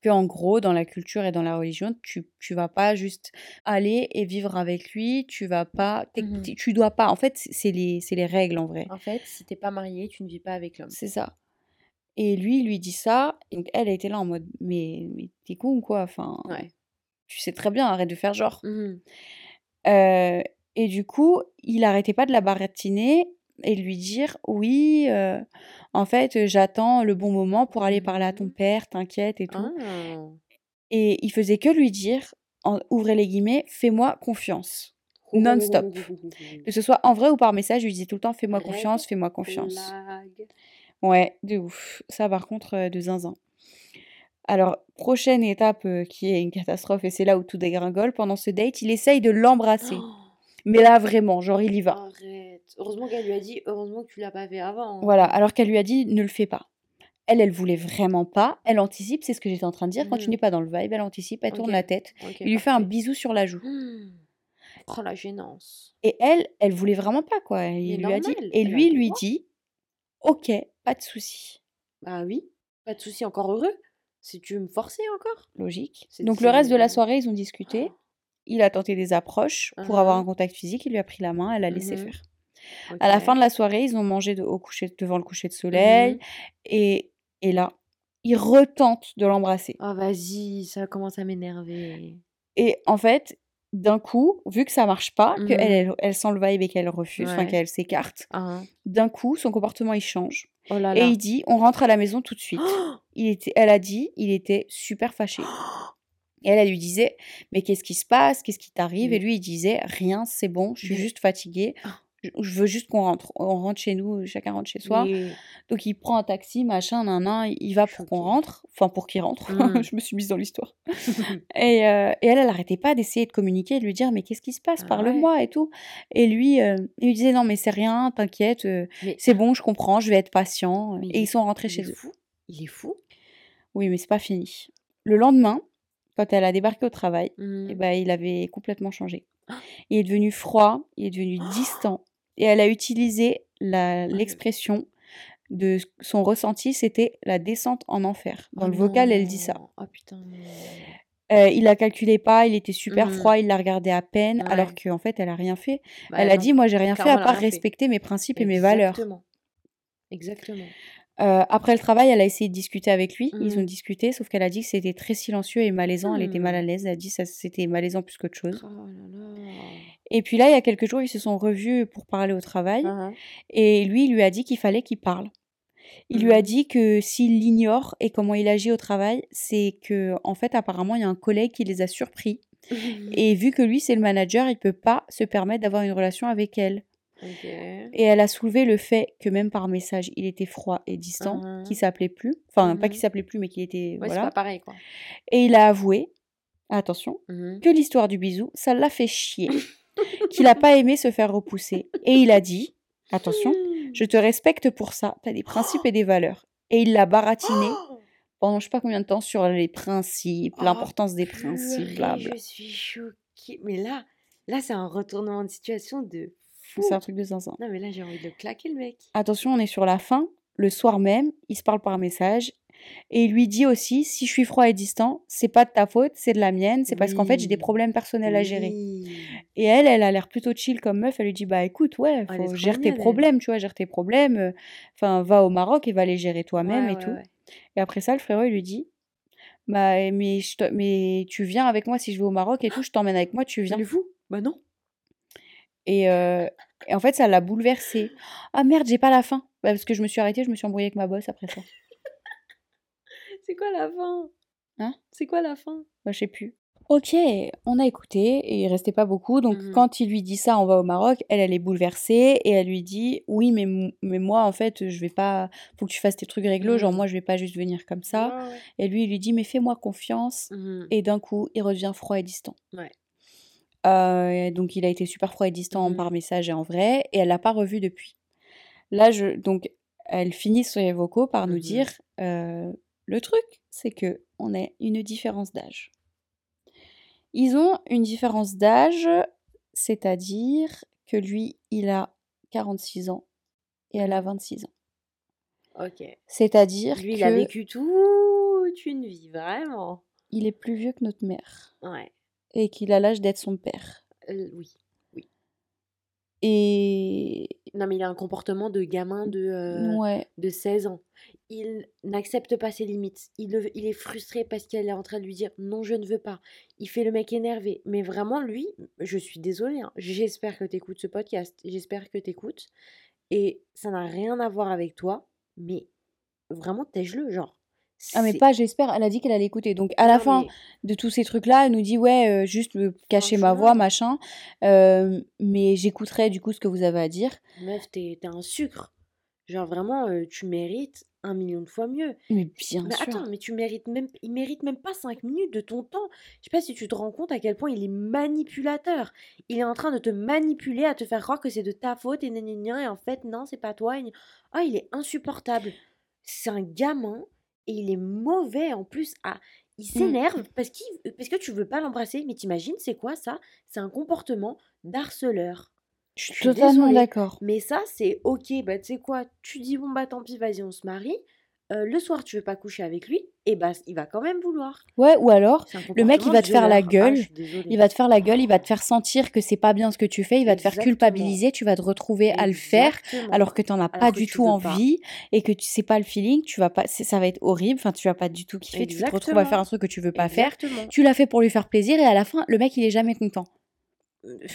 Que en gros, dans la culture et dans la religion, tu, tu vas pas juste aller et vivre avec lui, tu vas pas, t'es- tu dois pas. En fait, c'est les, c'est les règles en vrai. En fait, si t'es pas marié, tu ne vis pas avec l'homme. C'est ça. Et lui, il lui dit ça. Et donc, elle été là en mode, mais, mais t'es con ou quoi? Enfin, Ouais. tu sais très bien, arrête de faire genre. Mhm. Euh, et du coup, il arrêtait pas de la baratiner et lui dire, oui, euh, en fait, euh, j'attends le bon moment pour aller parler à ton Mhm. père, t'inquiète et tout. Ah. Et il faisait que lui dire, en, ouvrez les guillemets, fais-moi confiance. Non-stop. Que ce soit en vrai ou par message, je lui disais tout le temps, fais-moi confiance, fais-moi confiance. Ouais, de ouf. Ça, par contre, euh, de zinzin. Alors, prochaine étape euh, qui est une catastrophe, et c'est là où tout dégringole, pendant ce date, il essaye de l'embrasser. Oh, Mais là, vraiment, genre, il y va. arrête. Heureusement qu'elle lui a dit, heureusement que tu l'as pas fait avant. Voilà, alors qu'elle lui a dit, ne le fais pas. Elle, elle voulait vraiment pas. Elle anticipe, c'est ce que j'étais en train de dire. Quand tu Mhm. n'es pas dans le vibe, elle anticipe, elle tourne la tête. Il lui fait un bisou sur la joue. Hmm. Oh la gênance. Et elle, elle voulait vraiment pas, quoi. Il lui a dit. Et lui, lui droit. dit, ok, pas de souci. Bah oui, pas de souci, encore heureux. Si tu veux me forcer encore. Logique. Donc, le reste de la soirée, ils ont discuté. Il a tenté des approches pour avoir un Mhm. contact physique. Il lui a pris la main, elle a laissé Mhm. faire. À la fin de la soirée, ils ont mangé de- au coucher, devant le coucher de soleil. Mhm. Et, et là, il retente de l'embrasser. Oh vas-y, ça commence à m'énerver. Et en fait, d'un coup, vu que ça marche pas, Mhm. qu'elle elle, elle sent le vibe et qu'elle refuse, enfin Ouais. qu'elle s'écarte, Hein. d'un coup, son comportement il change. Oh là Et là. il dit on rentre à la maison tout de suite. Il était, elle a dit il était super fâché. Et elle, elle lui disait mais qu'est-ce qui se passe? Qu'est-ce qui t'arrive? Et Mais- lui, il disait rien, c'est bon, je suis juste fatigué. Ah. Je, veux juste qu'on rentre. On rentre chez nous, chacun rentre chez soi. Donc il prend un taxi, machin, nan, nan, il va pour qu'on rentre. Enfin, pour qu'il rentre. Mm. je me suis mise dans l'histoire. Et, euh, et elle, elle arrêtait pas d'essayer de communiquer, de lui dire mais qu'est-ce qui se passe? Ah Parle-moi et tout. Et lui, euh, il lui disait non mais c'est rien, t'inquiète, euh, c'est bon, je comprends, je vais être patient. Mais Et ils sont rentrés il chez eux. fou? Il est fou? Oui, mais c'est pas fini. Le lendemain, quand elle a débarqué au travail, eh Mhm. ben, il avait complètement changé. Il est devenu froid, il est devenu distant. Et elle a utilisé Ouais. l'expression de son ressenti, c'était la descente en enfer. Dans le vocal, elle dit ça. Oh putain. Euh, il la calculait pas, il était super Mhm. froid, il la regardait à peine, alors Ouais. qu'en fait, elle a rien fait. Bah elle a dit, moi, j'ai rien fait à part fait. respecter mes principes et mes valeurs. Exactement. Euh, après le travail, elle a essayé de discuter avec lui. Ils ont Mhm. discuté, sauf qu'elle a dit que c'était très silencieux et malaisant. Elle était mal à l'aise. Elle a dit que c'était malaisant plus qu'autre chose. Oh là là. Et puis là, il y a quelques jours, ils se sont revus pour parler au travail. Ah, Et lui, il lui a dit qu'il fallait qu'il parle. Il lui a Mhm. dit que s'il l'ignore et comment il agit au travail, c'est que, en fait, apparemment, il y a un collègue qui les a surpris. ah. Et vu que lui, c'est le manager, il peut pas se permettre d'avoir une relation avec elle. Et elle a soulevé le fait que même par message, il était froid et distant, Mhm. qu'il s'appelait plus. Enfin, pas qu'il s'appelait plus, mais qu'il était. Ouais, c'est voilà. pas pareil, quoi. Et il a avoué, attention, que l'histoire du bisou, ça l'a fait chier. qu'il a pas aimé se faire repousser. Et il a dit, attention, je te respecte pour ça, t'as des principes et des valeurs. Et il l'a baratiné Oh pendant je sais pas combien de temps sur les principes, Oh, l'importance des principes, blabla. Je suis choquée. Mais là, là, c'est un retournement de situation de fou. C'est un truc de zinzin. Non, mais là, j'ai envie de claquer, le mec. Attention, on est sur la fin. Le soir même, il se parle par message. Et il lui dit aussi, si je suis froid et distant, c'est pas de ta faute, c'est de la mienne, c'est parce qu'en fait j'ai des problèmes personnels à gérer. Et elle, elle a l'air plutôt chill comme meuf. Elle lui dit Bah écoute, ouais, Oh, faut trop gérer tes elle. problèmes, tu vois, gère tes problèmes. euh, Enfin, va au Maroc et va les gérer toi-même Ouais, et ouais, tout. ouais. Et après ça, le frérot, il lui dit Bah, mais, je mais tu viens avec moi si je vais au Maroc et tout, je t'emmène avec moi, tu viens. Il est fou Bah non. Et, euh, et en fait, ça l'a bouleversée. Ah merde, j'ai pas la fin. Bah, parce que je me suis arrêtée, je me suis embrouillée avec ma boss après ça. C'est quoi la fin Hein? C'est quoi la fin Bah, je sais plus. Ok, on a écouté et il restait pas beaucoup. Donc, Mhm. quand il lui dit ça, on va au Maroc, elle, elle est bouleversée et elle lui dit Oui, mais, mais moi, en fait, je vais pas. Faut que tu fasses tes trucs réglo. Genre, Mhm. moi, je vais pas juste venir comme ça. Ouais. Et lui, il lui dit Mais fais-moi confiance. Mhm. Et d'un coup, il redevient froid et distant. Ouais. Euh, donc, il a été super froid et distant Mhm. par message et en vrai. Et elle l'a pas revu depuis. Là, je. Donc, elle finit sur les vocaux par nous Mhm. dire euh, Le truc, c'est que on a une différence d'âge. Ils ont une différence d'âge, c'est-à-dire que lui, il a 46 ans et elle a 26 ans. Ok. C'est-à-dire Lui, il a vécu toute une vie, vraiment. il est plus vieux que notre mère Ouais. Et qu'il a l'âge d'être son père. Euh, oui. Et Non, mais il a un comportement de gamin de, euh, ouais, de 16 ans. Il n'accepte pas ses limites. Il, il est frustré parce qu'elle est en train de lui dire non, je ne veux pas. Il fait le mec énervé. Mais vraiment, lui, je suis désolée. hein, J'espère que tu écoutes ce podcast. J'espère que tu écoutes. Et ça n'a rien à voir avec toi. Mais vraiment, tège-le. Genre. Ah mais pas j'espère, elle a dit qu'elle allait écouter. Donc à la Non, fin mais de tous ces trucs-là, elle nous dit ouais, euh, juste me cacher ma voix, machin, euh, mais j'écouterai du coup ce que vous avez à dire. Meuf, t'es un sucre. Genre vraiment, euh, tu mérites un million de fois mieux. Mais bien Mais sûr. attends, mais tu mérites même, il mérite même pas 5 minutes de ton temps. Je sais pas si tu te rends compte à quel point il est manipulateur. Il est en train de te manipuler, à te faire croire que c'est de ta faute et gna et en fait, non, c'est pas toi. Ah, il est insupportable. C'est un gamin et il est mauvais en plus. Ah, il s'énerve parce, qu'il, parce que tu veux pas l'embrasser. Mais t'imagines, c'est quoi ça? C'est un comportement d'harceleur. Je suis totalement d'accord. Mais ça, c'est ok, bah tu sais quoi, tu dis bon bah tant pis, vas-y, on se marie. Euh, le soir, tu veux pas coucher avec lui, et bah il va quand même vouloir. Ouais, ou alors le mec il va te faire la. Ah, gueule, il va te faire la gueule, il va te faire sentir que c'est pas bien ce que tu fais, il va te faire Exactement. culpabiliser, tu vas te retrouver à le faire Exactement. alors que t'en as pas Alors du tout pas. envie et que tu sais pas le feeling, tu vas pas, ça va être horrible, enfin tu vas pas du tout kiffer, tu te retrouves à Exactement. faire un truc que tu veux pas faire. Exactement. Tu l'as fait pour lui faire plaisir et à la fin le mec il est jamais content.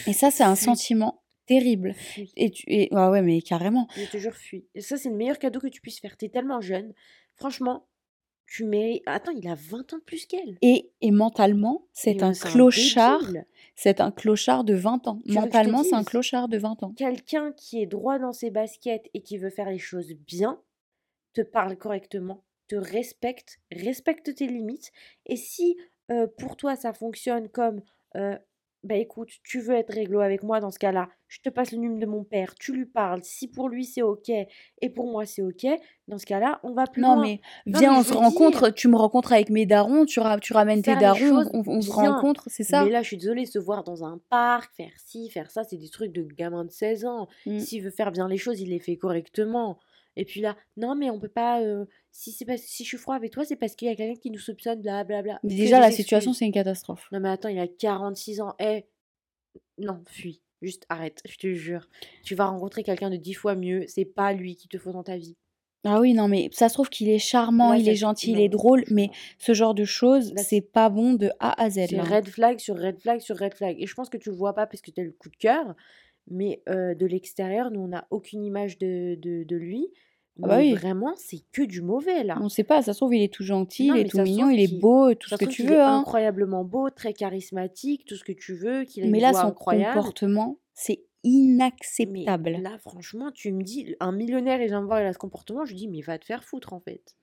Et ça c'est un sentiment terrible. Et tu, et, ouais, ouais mais carrément. Je te jure, fuis. Et ça, c'est le meilleur cadeau que tu puisses faire. T'es tellement jeune. Franchement, tu mérites. Attends, il a 20 ans de plus qu'elle. Et, et mentalement c'est un clochard, c'est un clochard de 20 ans. Tu Mentalement c'est un clochard de 20 ans. Quelqu'un qui est droit dans ses baskets et qui veut faire les choses bien, te parle correctement, te respecte, respecte tes limites. Et si euh, pour toi ça fonctionne comme euh, bah écoute, tu veux être réglo avec moi dans ce cas-là, je te passe le numéro de mon père, tu lui parles. Si pour lui c'est OK et pour moi c'est OK, dans ce cas-là, on va plus Non, loin. mais Non, viens, mais on se rencontre, dire, tu me rencontres avec mes darons, tu, ra- tu ramènes tes faire darons, on, on se rencontre, c'est Mais ça là, je suis désolée, se voir dans un parc, faire ci, faire ça, c'est des trucs de gamin de 16 ans. Mm. S'il veut faire bien les choses, il les fait correctement. Et puis là, non, mais on peut pas. euh, si c'est parce si je suis froid avec toi, c'est parce qu'il y a quelqu'un qui nous soupçonne, blablabla. Mais déjà, la situation, c'est une catastrophe. Non, mais attends, il a 46 ans. Eh, non, fuis. Juste arrête, je te jure. Tu vas rencontrer quelqu'un de 10 fois mieux. C'est pas lui qu'il te faut dans ta vie. Ah oui, non, mais ça se trouve qu'il est charmant, il est gentil, il est drôle, mais ce genre de choses, c'est pas bon de A à Z, C'est red flag sur red flag sur red flag. Et je pense que tu le vois pas parce que tu as le coup de cœur. Mais euh, de l'extérieur, nous, on n'a aucune image de, de, de lui. Ah bah oui, vraiment, c'est que du mauvais, là. on sait pas, ça se trouve, il est tout gentil, Non, il est tout mignon, il est beau, tout ça ce que tu veux, est hein. incroyablement beau, très charismatique, tout ce que tu veux, qu'il Mais une là, voix son incroyable. comportement, c'est Mais inacceptable. là, franchement, tu me dis, un millionnaire, il vient me voir, il a ce comportement, je lui dis, mais va te faire foutre, en fait.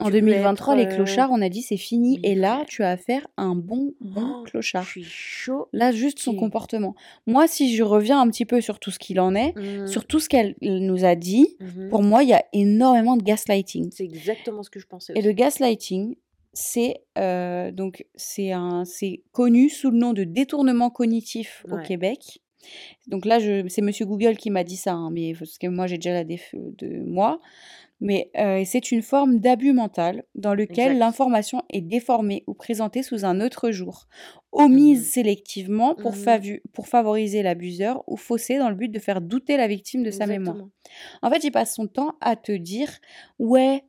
En Tu peux être... 2023, les euh, clochards, on a dit c'est fini, Mais et là, tu as affaire à un bon, bon oh, je clochard. suis choquée. Là, juste son comportement. Moi, si je reviens un petit peu sur tout ce qu'il en est, Mhm, sur tout ce qu'elle nous a dit, mhm. pour moi, il y a énormément de gaslighting. C'est exactement ce que je pensais Et le aussi. gaslighting, c'est euh, donc c'est un c'est connu sous le nom de détournement cognitif au. Québec. Donc là, je, c'est Monsieur Google qui m'a dit ça, hein, mais parce que moi j'ai déjà la déf de moi. Mais euh, c'est une forme d'abus mental dans lequel Exact. l'information est déformée ou présentée sous un autre jour, omise Mhm, sélectivement pour, mhm. favu- pour favoriser l'abuseur ou faussée dans le but de faire douter la victime de sa mémoire. Exactement. En fait, il passe son temps à te dire ouais,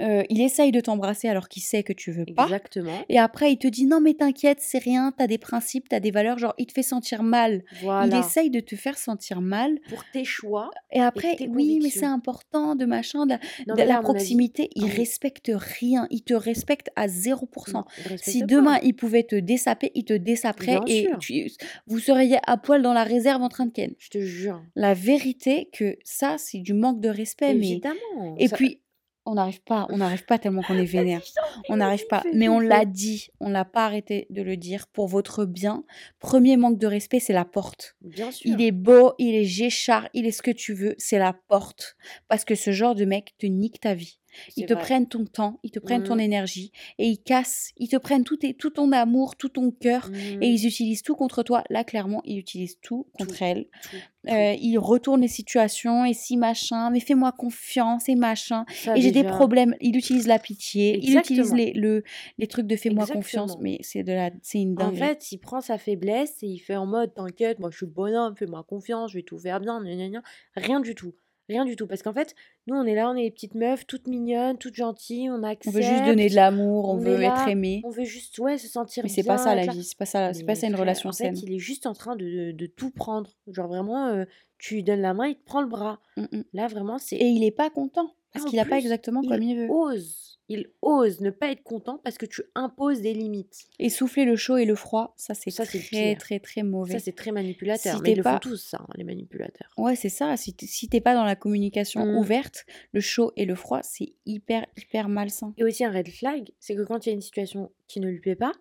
euh, il essaye de t'embrasser alors qu'il sait que tu veux pas. Exactement. Et après, il te dit non, mais t'inquiète, c'est rien, t'as des principes, t'as des valeurs. Genre, il te fait sentir mal. Il Voilà. essaye de te faire sentir mal. Pour tes choix Et et après, tes oui, mais c'est important de machin, de, Non, de la avis, proximité. Il oui. respecte rien. Il te respecte à 0%. Non, il Si demain pas. il pouvait te dessaper, il te dessaperait et tu- vous seriez à poil dans la réserve en train de ken. Je te jure. La vérité que ça, c'est du manque de respect, mais Évidemment. et Ça... puis, on n'arrive pas, on n'arrive pas tellement qu'on est vénère. On n'arrive pas. Mais on l'a dit, on n'a pas arrêté de le dire pour votre bien. Premier manque de respect, c'est la porte. Bien Il est beau, il est géchard, il est ce que tu veux, c'est la porte. Parce que ce genre de mec te nique ta vie. Ils te vrai. prennent ton temps, ils te prennent ton Mhm, énergie et ils cassent, ils te prennent tout, tes- tout ton amour, tout ton cœur et mhm. ils utilisent tout contre toi. Là, clairement, ils utilisent tout Tout, contre elle. tout, Euh, ils retournent les situations et si machin, mais fais-moi confiance et machin. Ça Et j'ai des problèmes. Il utilise la pitié, il utilise Exactement. les, le, les trucs de fais-moi confiance, mais c'est de la, c'est une En dinguerie. fait, il prend sa faiblesse et il fait en mode T'inquiète, moi je suis bonhomme, fais-moi confiance, je vais tout faire bien. gna, gna, gna. Rien du tout. Rien du tout. Parce qu'en fait, nous on est là, on est des petites meufs, toutes mignonnes, toutes gentilles, on On veut juste donner de accepte, l'amour, on veut être aimé. on veut juste ouais, se sentir Mais c'est pas ça la vie, c'est pas ça, c'est pas ça une relation en fait, saine. il est juste en train de, de tout prendre. Genre vraiment, euh, tu lui donnes la main, il te prend le bras. Mm, mm. Là, vraiment, c'est. Et il est pas content parce qu'il a pas exactement il comme il veut. ose. Il ose ne pas être content parce que tu imposes des limites. Et souffler le chaud et le froid, ça c'est Ça, très très très Ça, mauvais. c'est très manipulateur. Si Mais ils le font pas, tous, ça, hein, les manipulateurs. ouais c'est ça. Si t'es si pas dans la communication Mm. ouverte, le chaud et le froid, c'est hyper hyper malsain. Et aussi un red flag, c'est que quand il y a une situation qui ne lui plaît pas,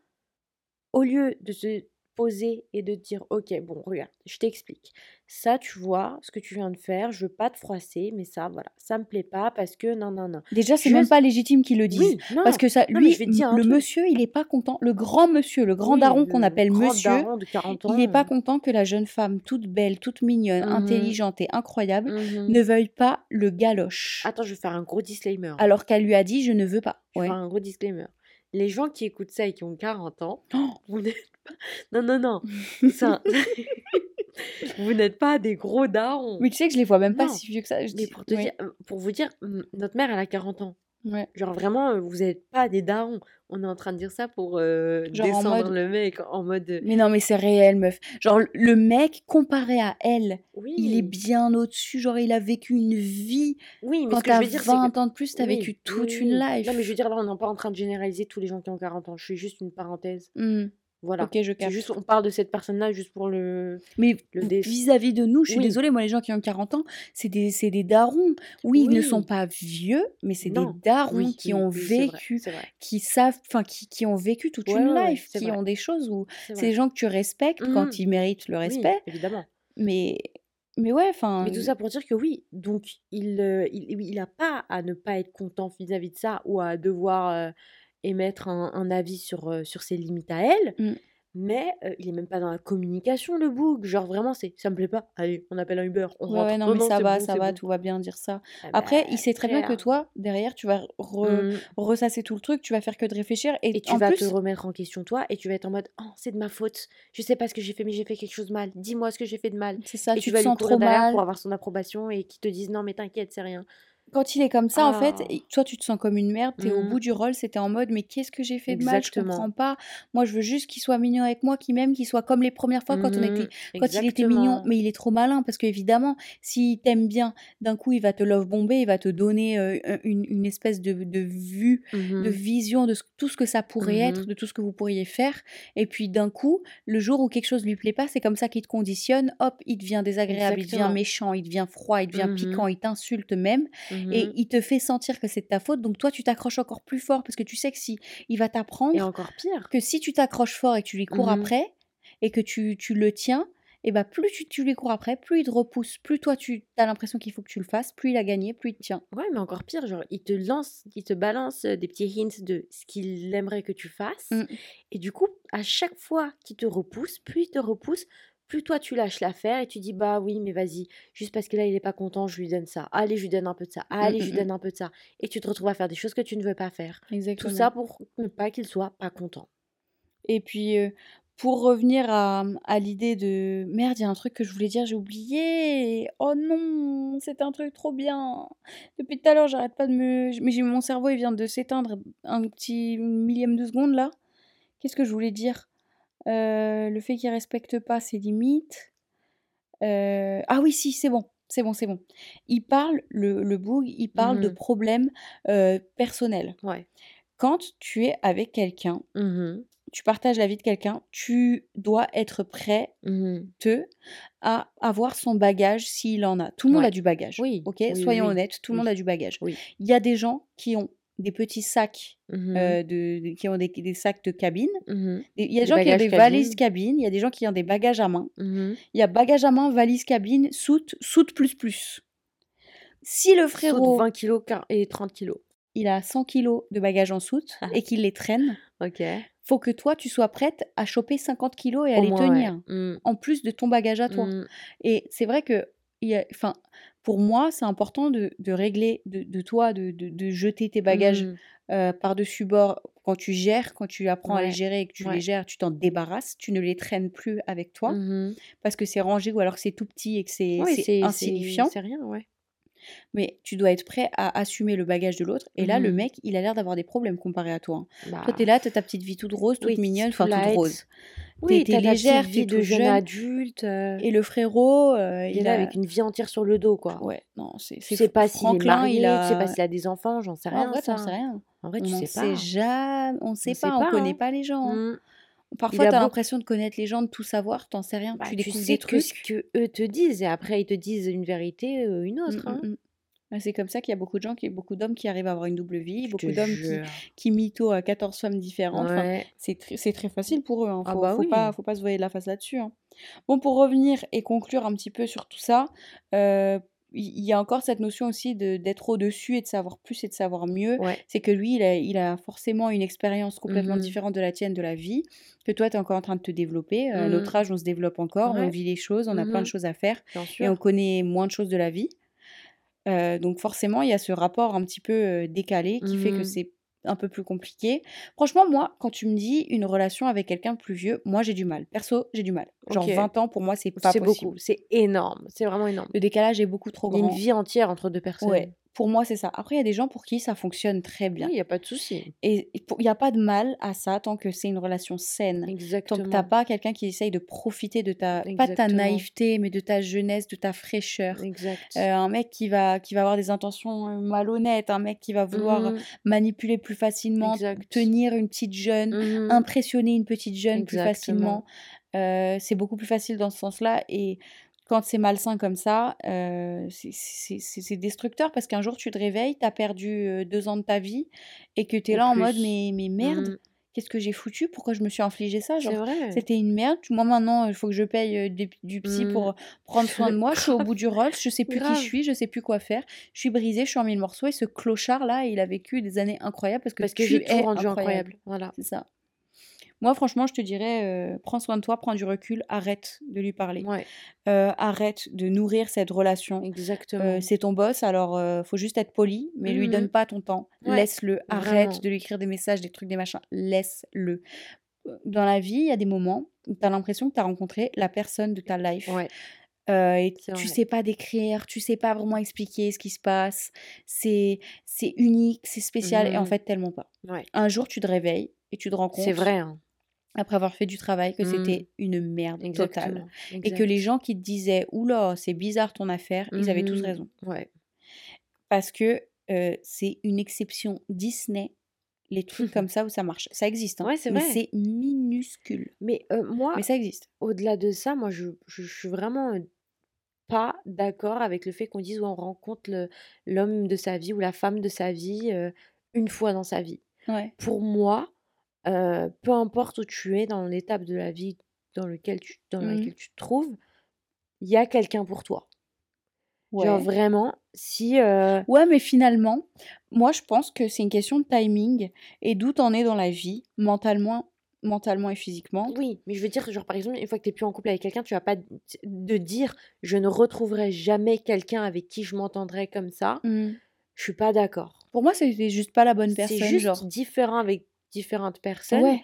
au lieu de se poser et de dire ok bon regarde je t'explique ça tu vois ce que tu viens de faire je veux pas te froisser mais ça voilà ça me plaît pas parce que non non non Déjà, c'est même pas légitime qu'il le dise. oui Parce que ça, non lui, je vais te dire un le truc monsieur, il est pas content. Le grand monsieur, le grand oui daron qu'on le appelle monsieur, daron de 40 il n'est pas ans content que la jeune femme, toute belle, toute mignonne, Mhm, intelligente et incroyable, mhm. ne veuille pas le galoche. attends je vais faire un gros disclaimer hein. Alors qu'elle lui a dit, je ne veux pas. je vais Ouais. faire un gros disclaimer les gens qui écoutent ça et qui ont 40 ans Oh vous n'êtes pas non non non vous n'êtes pas des gros darons mais tu sais que je les vois même pas non si vieux que ça. Je Mais dis, pour te dire, euh, pour vous dire, mm, notre mère, elle a 40 ans. ouais. Genre vraiment, euh, vous n'êtes pas des darons. On est en train de dire ça pour euh, descendre mode, le mec en mode euh, mais non, mais c'est réel, meuf. Genre, le mec, comparé à elle, il est bien au-dessus. Genre, il a vécu une vie. oui, mais Quand t'as veux dire, c'est que 20 ans de plus, t'as oui, vécu toute oui, une oui. Non, mais je life. veux dire, là, on n'est pas en train de généraliser tous les gens qui ont 40 ans. Je fais juste une parenthèse. Hmm. Voilà. OK, je capte. juste, on parle de cette personne-là juste pour le Mais le vis-à-vis de nous, je suis Oui. désolée, moi, les gens qui ont 40 ans, c'est des des darons. Oui, ils ne sont pas vieux, mais c'est des darons Oui, qui ont vrai, vécu, vrai. qui savent enfin, qui qui ont vécu toute Ouais, une ouais, life, qui vrai. ont des choses où C'est des gens que tu respectes quand Mmh mh. ils méritent le respect, évidemment. mais mais ouais, enfin Mais tout ça pour dire que oui, donc il, il oui, il a pas à ne pas être content vis-à-vis de ça ou à devoir, heu, émettre un un avis sur, heu, sur ses limites à elle, Mmh. mais heu, il est même pas dans la communication le boug. Genre vraiment c'est: «Ça me plaît pas, allez, on appelle un Uber, on Ouais, rentre. non, Non, mais non, ça va, bon, ça va, bon». tout va bien dire ça. Ah Après, bah, il sait très bien que toi, derrière, tu vas re Mmh. ressasser tout le truc, tu vas faire que de réfléchir et Et tu en vas te remettre en question toi et tu vas être en mode: «Oh, c'est de ma faute. Je sais pas ce que j'ai fait, mais j'ai fait quelque chose de mal. Dis-moi ce que j'ai fait de mal». C'est ça, Et tu vas lui sens courir trop mal. pour avoir son approbation et qu'il te dise: «Non mais t'inquiète, c'est rien». Quand il est comme ça, en fait, Ah! toi, tu te sens comme une merde, tu es au bout Mmh. du rôle, c'était en mode: «Mais qu'est-ce que j'ai fait de mal? Je comprends pas. Moi, je veux juste qu'il soit mignon avec moi, qu'il m'aime, qu'il soit comme les premières fois quand on était Mmh. il était mignon». Mais il est trop malin parce qu'évidemment, s'il t'aime bien, d'un coup, il va te love bomber, il va te donner, un une une espèce de de vue, de Mmh mh. vision de ce tout ce que ça pourrait Mmh être, mh. de tout ce que vous pourriez faire et puis d'un coup, le jour où quelque chose lui plaît pas, c'est comme ça qu'il te conditionne, hop, il devient désagréable, il devient méchant, il devient froid, il devient Mmh piquant, il t'insulte même Mmh et mh. il te fait sentir que c'est de ta faute. Donc toi, tu t'accroches encore plus fort parce que tu sais que si il va Et t'apprendre encore pire. que si tu t'accroches fort et que tu lui cours Mmh mh. après et que tu tu le tiens et bah, plus tu tu lui cours après, plus il te repousse, plus toi tu as l'impression qu'il faut que tu le fasses, plus il a gagné, plus il te tient. Ouais, mais encore pire, genre il te lance, il te balance, heu, des petits hints de ce qu'il aimerait que tu fasses Mmh. et du coup, à chaque fois qu'il te repousse, plus il te repousse, plus toi tu lâches l'affaire et tu dis: «Bah oui, mais vas-y, juste parce que là il est pas content, je lui donne ça. Allez, je lui donne un peu de ça. Mmh, Allez, je mmh lui mh. donne un peu de ça» et tu te retrouves à faire des choses que tu ne veux pas faire. Tout Exactement. ça pour ne pas qu'il soit pas content. Et puis, heu, pour revenir à, mmh, à l'idée de merde, il y a un truc que je voulais dire, j'ai oublié. Oh non, c'était un truc trop bien. Depuis tout à l'heure, j'arrête pas de me mais mon cerveau, il vient de s'éteindre un petit millième de seconde là. Qu'est-ce que je voulais dire? Heu, le fait qu'il respecte pas ses limites. Heu, ah oui, si, c'est bon, c'est bon, c'est bon. Il parle, le le boug, il parle de Mmh mh. problèmes, heu, personnels. Ouais. Quand tu es avec quelqu'un, Mmh mh. tu partages la vie de quelqu'un, tu dois être prête Mmh mh. à avoir son bagage s'il en a. Tout le monde a du bagage, Oui, OK? oui, Soyons oui. honnêtes, tout le monde a du bagage. Oui. Il y a des gens qui ont des petits sacs, Mmh de de qui ont des des sacs de cabine. Mmh il y a des gens qui ont bagages des valises cabine. cabine, il y a des gens qui ont des bagages à main. Mmh mh. Il y a bagage à main, valise cabine, soute, soute plus plus. Si le Soute frérot 20 kilogrammes quar et 30 kilogrammes. il a 100 kilogrammes de bagages en soute et qu'il les traîne, OK. faut que toi, tu sois prête à choper 50 kilogrammes et à Au les moins, tenir, en plus de ton bagage à toi. Et c'est vrai qu'il y a pour moi, c'est important de de régler, de de toi, de jeter tes bagages, Mmh. heu, par-dessus bord quand tu gères, quand tu apprends à les Ouais. gérer et que tu les Ouais. gères, tu t'en débarrasses, tu ne les traînes plus avec toi Mmh mh. parce que c'est rangé ou alors que c'est tout petit et que c'est c'est insignifiant. c'est rien, ouais. Mais tu dois être prêt à assumer le bagage de l'autre et là, le Mmh mh. mec, il a l'air d'avoir des problèmes comparé à toi, hein. Toi, tu es Bah là, tu as ta petite vie toute rose, toute Oui, mignonne, enfin toute rose. Oui, tu tu es as ta légère, vie de jeune jeune adulte, heu et le frérot, heu, il est là a avec une vie entière sur le dos, quoi. ouais, non, c'est Tu sais pas s'il est marié, il tu sais pas a s'il a des enfants, j'en sais Ouais, en rien vrai, sais rien. En vrai, On tu n'en sais sait pas. jam on On sait sait pas, on pas, connaît hein. pas les gens, hein. Mmh. Parfois, tu as l'impression de connaître les gens, de tout savoir, tu en sais rien. Bah, Tu tu découvres sais des que ce trucs. qu'eux te disent et après ils te disent une vérité, heu, une Mmh, autre, hein. mmh mh. Bah, c'est comme ça qu'il y a beaucoup de gens qui beaucoup d'hommes qui arrivent à avoir une double vie, beaucoup d'hommes qui qui mythos à 14 femmes différentes. Enfin, c'est très c'est très facile pour eux, hein. Ah Faut bah faut pas faut pas se voiler la face là-dessus, hein. Bon, pour revenir et conclure un petit peu sur tout ça, heu, il y a encore cette notion aussi de d'être au-dessus et de savoir plus et de savoir mieux. Ouais. C'est que lui, il a il a forcément une expérience complètement Mmh mh. différente de la tienne, de la vie, que toi, tu es encore en train de te développer. Heu, à notre Mmh. âge, on se développe encore, on vit les choses, on a Mmh plein de mh. choses à faire et on connaît moins de choses de la vie. Heu, donc forcément, il y a ce rapport un petit peu, heu, décalé qui fait que mh. c'est un peu plus compliqué. Franchement, moi, quand tu me dis une relation avec quelqu'un plus vieux, moi, j'ai du mal. Perso, j'ai du mal. Genre OK. 20 ans, pour moi, c'est pas C'est possible. beaucoup, c'est énorme, c'est vraiment énorme. Le décalage est beaucoup trop Il y a une grand. vie entière entre 2 Ouais, personnes. Pour moi, c'est ça. Après, il y a des gens pour qui ça fonctionne très bien. Oui, il y a pas de souci. Et il n'y a pas de mal à ça tant que c'est une relation saine. Tant que tu Exactement. pas quelqu'un qui essaye de profiter de ta, pas de ta Exactement. naïveté, mais de ta jeunesse, de ta fraîcheur. Exact. Euh, un mec qui va, qui va avoir des intentions euh, malhonnêtes, un mec qui va vouloir Mhm. manipuler plus facilement, Exact. tenir une petite jeune, Mhm. impressionner une petite jeune plus Exactement. facilement. Euh, c'est beaucoup plus facile dans ce sens-là. Et quand c'est malsain comme ça, euh, c'est- destructeur parce qu'un jour tu te réveilles, tu as perdu euh, deux ans de ta vie et que tu es là en mode mais, mais merde, Mhm. qu'est-ce que j'ai foutu? Pourquoi je me suis infligé ça? C'était une merde. Moi maintenant, il faut que je paye euh, des- du psy pour prendre soin de moi. Je suis au bout du rôle, je sais plus qui je suis, je sais plus quoi faire. Je suis brisée, je suis en mille morceaux. Et ce clochard-là, il a vécu des années incroyables parce que Parce que j'ai tout rendu incroyable. incroyable. Voilà. C'est ça. Moi, franchement, je te dirais, euh, prends soin de toi, prends du recul, arrête de lui parler. Ouais, Euh, arrête de nourrir cette relation. Euh, exactement. c'est ton boss, alors euh, faut juste être poli, mais lui donne Mhm. pas ton temps. Ouais, Laisse-le, arrête vraiment. de lui écrire des messages, des trucs, des machins. Laisse-le. Euh, Dans la vie, il y a des moments où tu as l'impression que tu as rencontré la personne de ta life. Ouais, Euh, et c'est tu sais pas décrire, tu sais pas vraiment expliquer ce qui se passe. C'est c'est unique, c'est spécial, et en Mhm. fait, tellement pas. Ouais. Un jour, tu te réveilles et tu te rends C'est compte vrai, hein. Après avoir fait du travail, que Mhm. c'était une merde totale. Exactement. Et que les gens qui te disaient Oula, c'est bizarre ton affaire, ils avaient tous Mhm. raison. Ouais. Parce que euh, c'est une exception Disney, les trucs comme ça où ça marche. Ça existe, hein, Ouais, c'est mais c'est minuscule. Mais euh, moi, Mais ça existe. au-delà de ça, moi, je, je, je suis vraiment euh, pas d'accord avec le fait qu'on dise ouais, on rencontre le- l'homme de sa vie ou la femme de sa vie une fois dans sa vie. Ouais. Pour moi, euh, peu importe où tu es dans l'étape de la vie dans, lequel tu, dans Mhm. laquelle tu te trouves, il y a quelqu'un pour toi. Genre vraiment, si... euh, Ouais, mais finalement, moi je pense que c'est une question de timing et d'où t'en es dans la vie, mentalement, mentalement et physiquement. Oui, mais je veux dire, genre par exemple, une fois que tu n'es plus en couple avec quelqu'un, tu vas pas de dire je ne retrouverai jamais quelqu'un avec qui je m'entendrai comme ça. Mm. Je suis pas d'accord. Pour moi, c'était juste pas la bonne C'est personne, juste genre. différent avec différentes personnes, Ouais.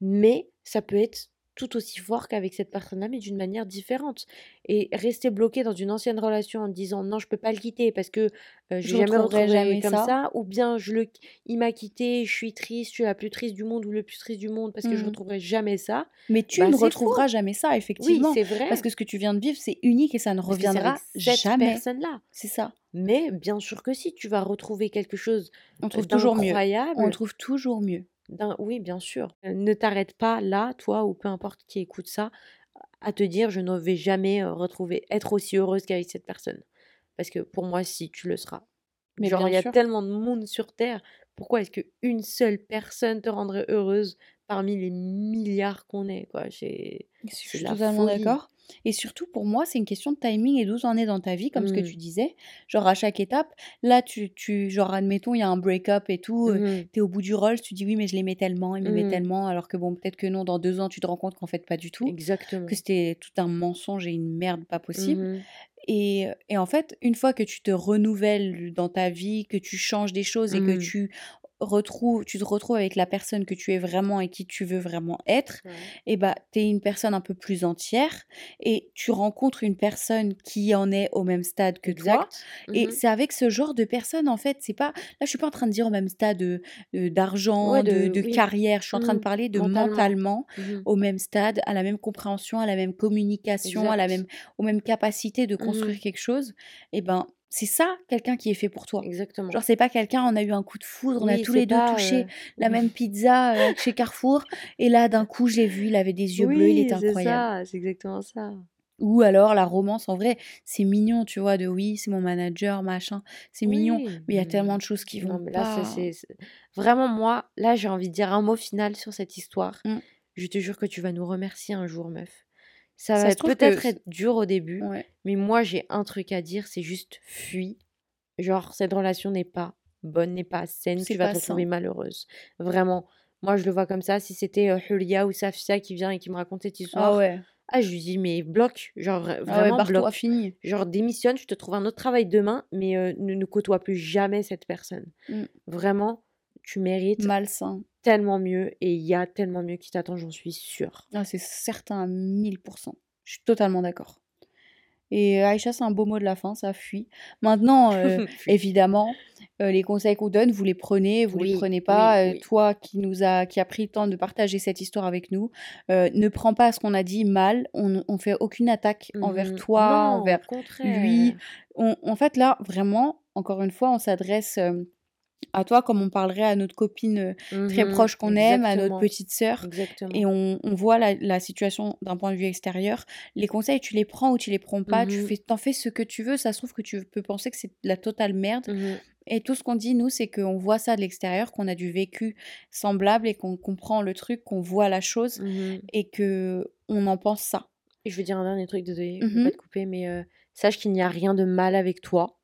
mais ça peut être tout aussi fort qu'avec cette personne-là, mais d'une manière différente. Et rester bloqué dans une ancienne relation en disant non, je peux pas le quitter parce que euh, je Je jamais jamais comme ça. ça, ou bien je le, il m'a quitté, je suis triste, je suis la plus triste du monde ou le plus triste du monde parce que je Mm. retrouverai jamais ça. Mais tu Bah, ne retrouveras jamais ça, Oui, effectivement. c'est vrai. Parce que ce que tu viens de vivre, c'est unique et ça ne reviendra cette jamais. personne-là. C'est ça. Mais bien sûr que si, tu vas retrouver quelque chose On trouve toujours mieux. On trouve toujours mieux. D'un- Oui, bien sûr. Euh, Ne t'arrête pas là, toi, ou peu importe qui écoute ça, à te dire je ne vais jamais retrouver, être aussi heureuse qu'avec cette personne. Parce que pour moi, si, tu le seras. Mais Genre, il y a sûr. tellement de monde sur Terre. Pourquoi est-ce qu'une seule personne te rendrait heureuse parmi les milliards qu'on est, quoi? C'est totalement d'accord. Et surtout, pour moi, c'est une question de timing et d'où t'en es dans ta vie, comme ce que Mm. tu disais. Genre, à chaque étape, là, tu, tu genre, admettons, il y a un break-up et tout, euh, Mhm. t'es au bout du rôle, tu dis oui, mais je l'aimais tellement, il m'aimait Mhm. tellement, alors que bon, peut-être que non, dans deux ans, tu te rends compte qu'en fait, pas du tout, Exactement. que c'était tout un mensonge et une merde pas possible. Et, et en fait, une fois que tu te renouvelles dans ta vie, que tu changes des choses et que tu retrouves, tu te retrouves avec la personne que tu es vraiment et qui tu veux vraiment être, Ouais. et bah, tu es une personne un peu plus entière et tu rencontres une personne qui en est au même stade que toi. Exact. Et Mhm. c'est avec ce genre de personne, en fait, c'est pas. Là, je suis pas en train de dire au même stade de- de- d'argent, Ouais, de, de- oui. carrière. Je suis en train de Mhm. parler de Mentalement. mentalement, Mhm. au même stade, à la même compréhension, à la même communication, à la même, aux mêmes capacités de construire quelque chose. Et ben, c'est ça, quelqu'un qui est fait pour toi. Exactement. Genre, c'est pas quelqu'un, on a eu un coup de foudre, on a tous les deux touché euh, la même pizza euh, chez Carrefour, et là, d'un coup, je l'ai vu, il avait des yeux bleus, il était c'est incroyable. ça, c'est exactement ça. Ou alors la romance, en vrai, c'est mignon, tu vois, de oui, c'est mon manager, machin, c'est mignon, mais il y a tellement de choses qui Non, vont mais là, pas. c'est- Vraiment, moi, là, j'ai envie de dire un mot final sur cette histoire. Mm. Je te jure que tu vas nous remercier un jour, meuf. Ça Ça va peut-être que- être dur au début, Ouais. mais moi, j'ai un truc à dire, c'est juste fuis. Genre, cette relation n'est pas bonne, n'est pas saine, tu vas te retrouver malheureuse. Vraiment. Moi, je le vois comme ça. Si c'était euh, Hulia ou Safia qui vient et qui me raconte cette histoire, Ah ouais. ah, je lui dis, mais bloque. Genre, vra- Ah ouais, vraiment, bloque. fini. Genre, démissionne, je te trouve un autre travail demain, mais euh, ne, ne côtoie plus jamais cette personne. Mm. Vraiment, tu mérites Malsain. Tellement mieux et il y a tellement mieux qui t'attend, j'en suis sûre. Ah, c'est certain à 1000%. Je suis totalement d'accord. Et Aïcha, c'est un beau mot de la fin, ça fuit. Maintenant, euh, évidemment, euh, les conseils qu'on donne, vous les prenez, vous les Oui, prenez oui, pas. Euh, toi qui nous a, qui a pris le temps de partager cette histoire avec nous, euh, ne prends pas ce qu'on a dit mal. On, on fait aucune attaque envers Mhm. toi, Non, envers lui. On- en fait, là, vraiment, encore une fois, on s'adresse euh, à toi comme on parlerait à notre copine euh, très Mhm, proche qu'on aime, à notre petite sœur. Exactement. Et on, on voit la, la situation d'un point de vue extérieur. Les conseils, tu les prends ou tu les prends pas. Tu Mhm. fais, t'en fais ce que tu veux. Ça se trouve que tu peux penser que c'est de la totale merde. Mhm. Et tout ce qu'on dit, nous, c'est qu'on voit ça de l'extérieur, qu'on a du vécu semblable et qu'on comprend le truc, qu'on voit la chose et que on en pense ça. Et je veux dire un dernier truc, désolé, je Mhm. pas te couper, mais euh, sache qu'il n'y a rien de mal avec toi.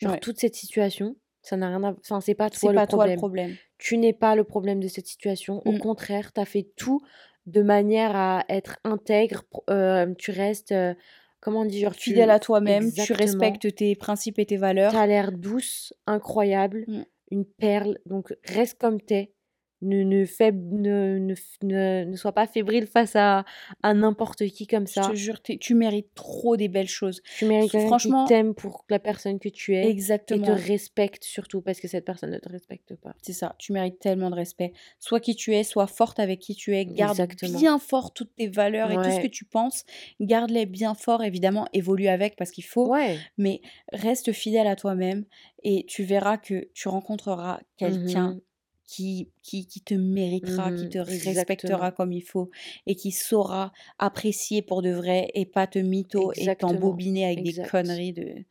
Genre, Ouais. toute cette situation, ça n'a rien à... Enfin, c'est pas toi le pas toi le problème. Tu n'es pas le problème de cette situation. Au Mm. contraire, tu as fait tout de manière à être intègre. euh, tu restes, euh, comment genre, tu... Fidèle à toi-même, tu respectes tes principes et tes valeurs. T'as l'air douce, incroyable, Mm. une perle. Donc reste comme t'es. Ne, ne, fais, ne, ne, f- ne, ne sois pas fébrile face à, à n'importe qui comme Je ça. te jure, tu mérites trop des belles choses. Tu mérites quelqu'un Franchement, qui t'aime pour la personne que tu es et te exactement. respecte surtout parce que cette personne ne te respecte pas. C'est ça, tu mérites tellement de respect. Sois qui tu es, sois forte avec qui tu es, garde Exactement. bien fort toutes tes valeurs et tout ce que tu penses, garde-les bien fort, évidemment, évolue avec parce qu'il faut, Ouais. mais reste fidèle à toi-même et tu verras que tu rencontreras quelqu'un Mhm. Qui, qui, qui te méritera, qui Mhm. te respectera Exactement. comme il faut et qui saura apprécier pour de vrai et pas te mytho et t'embobiner avec des conneries de...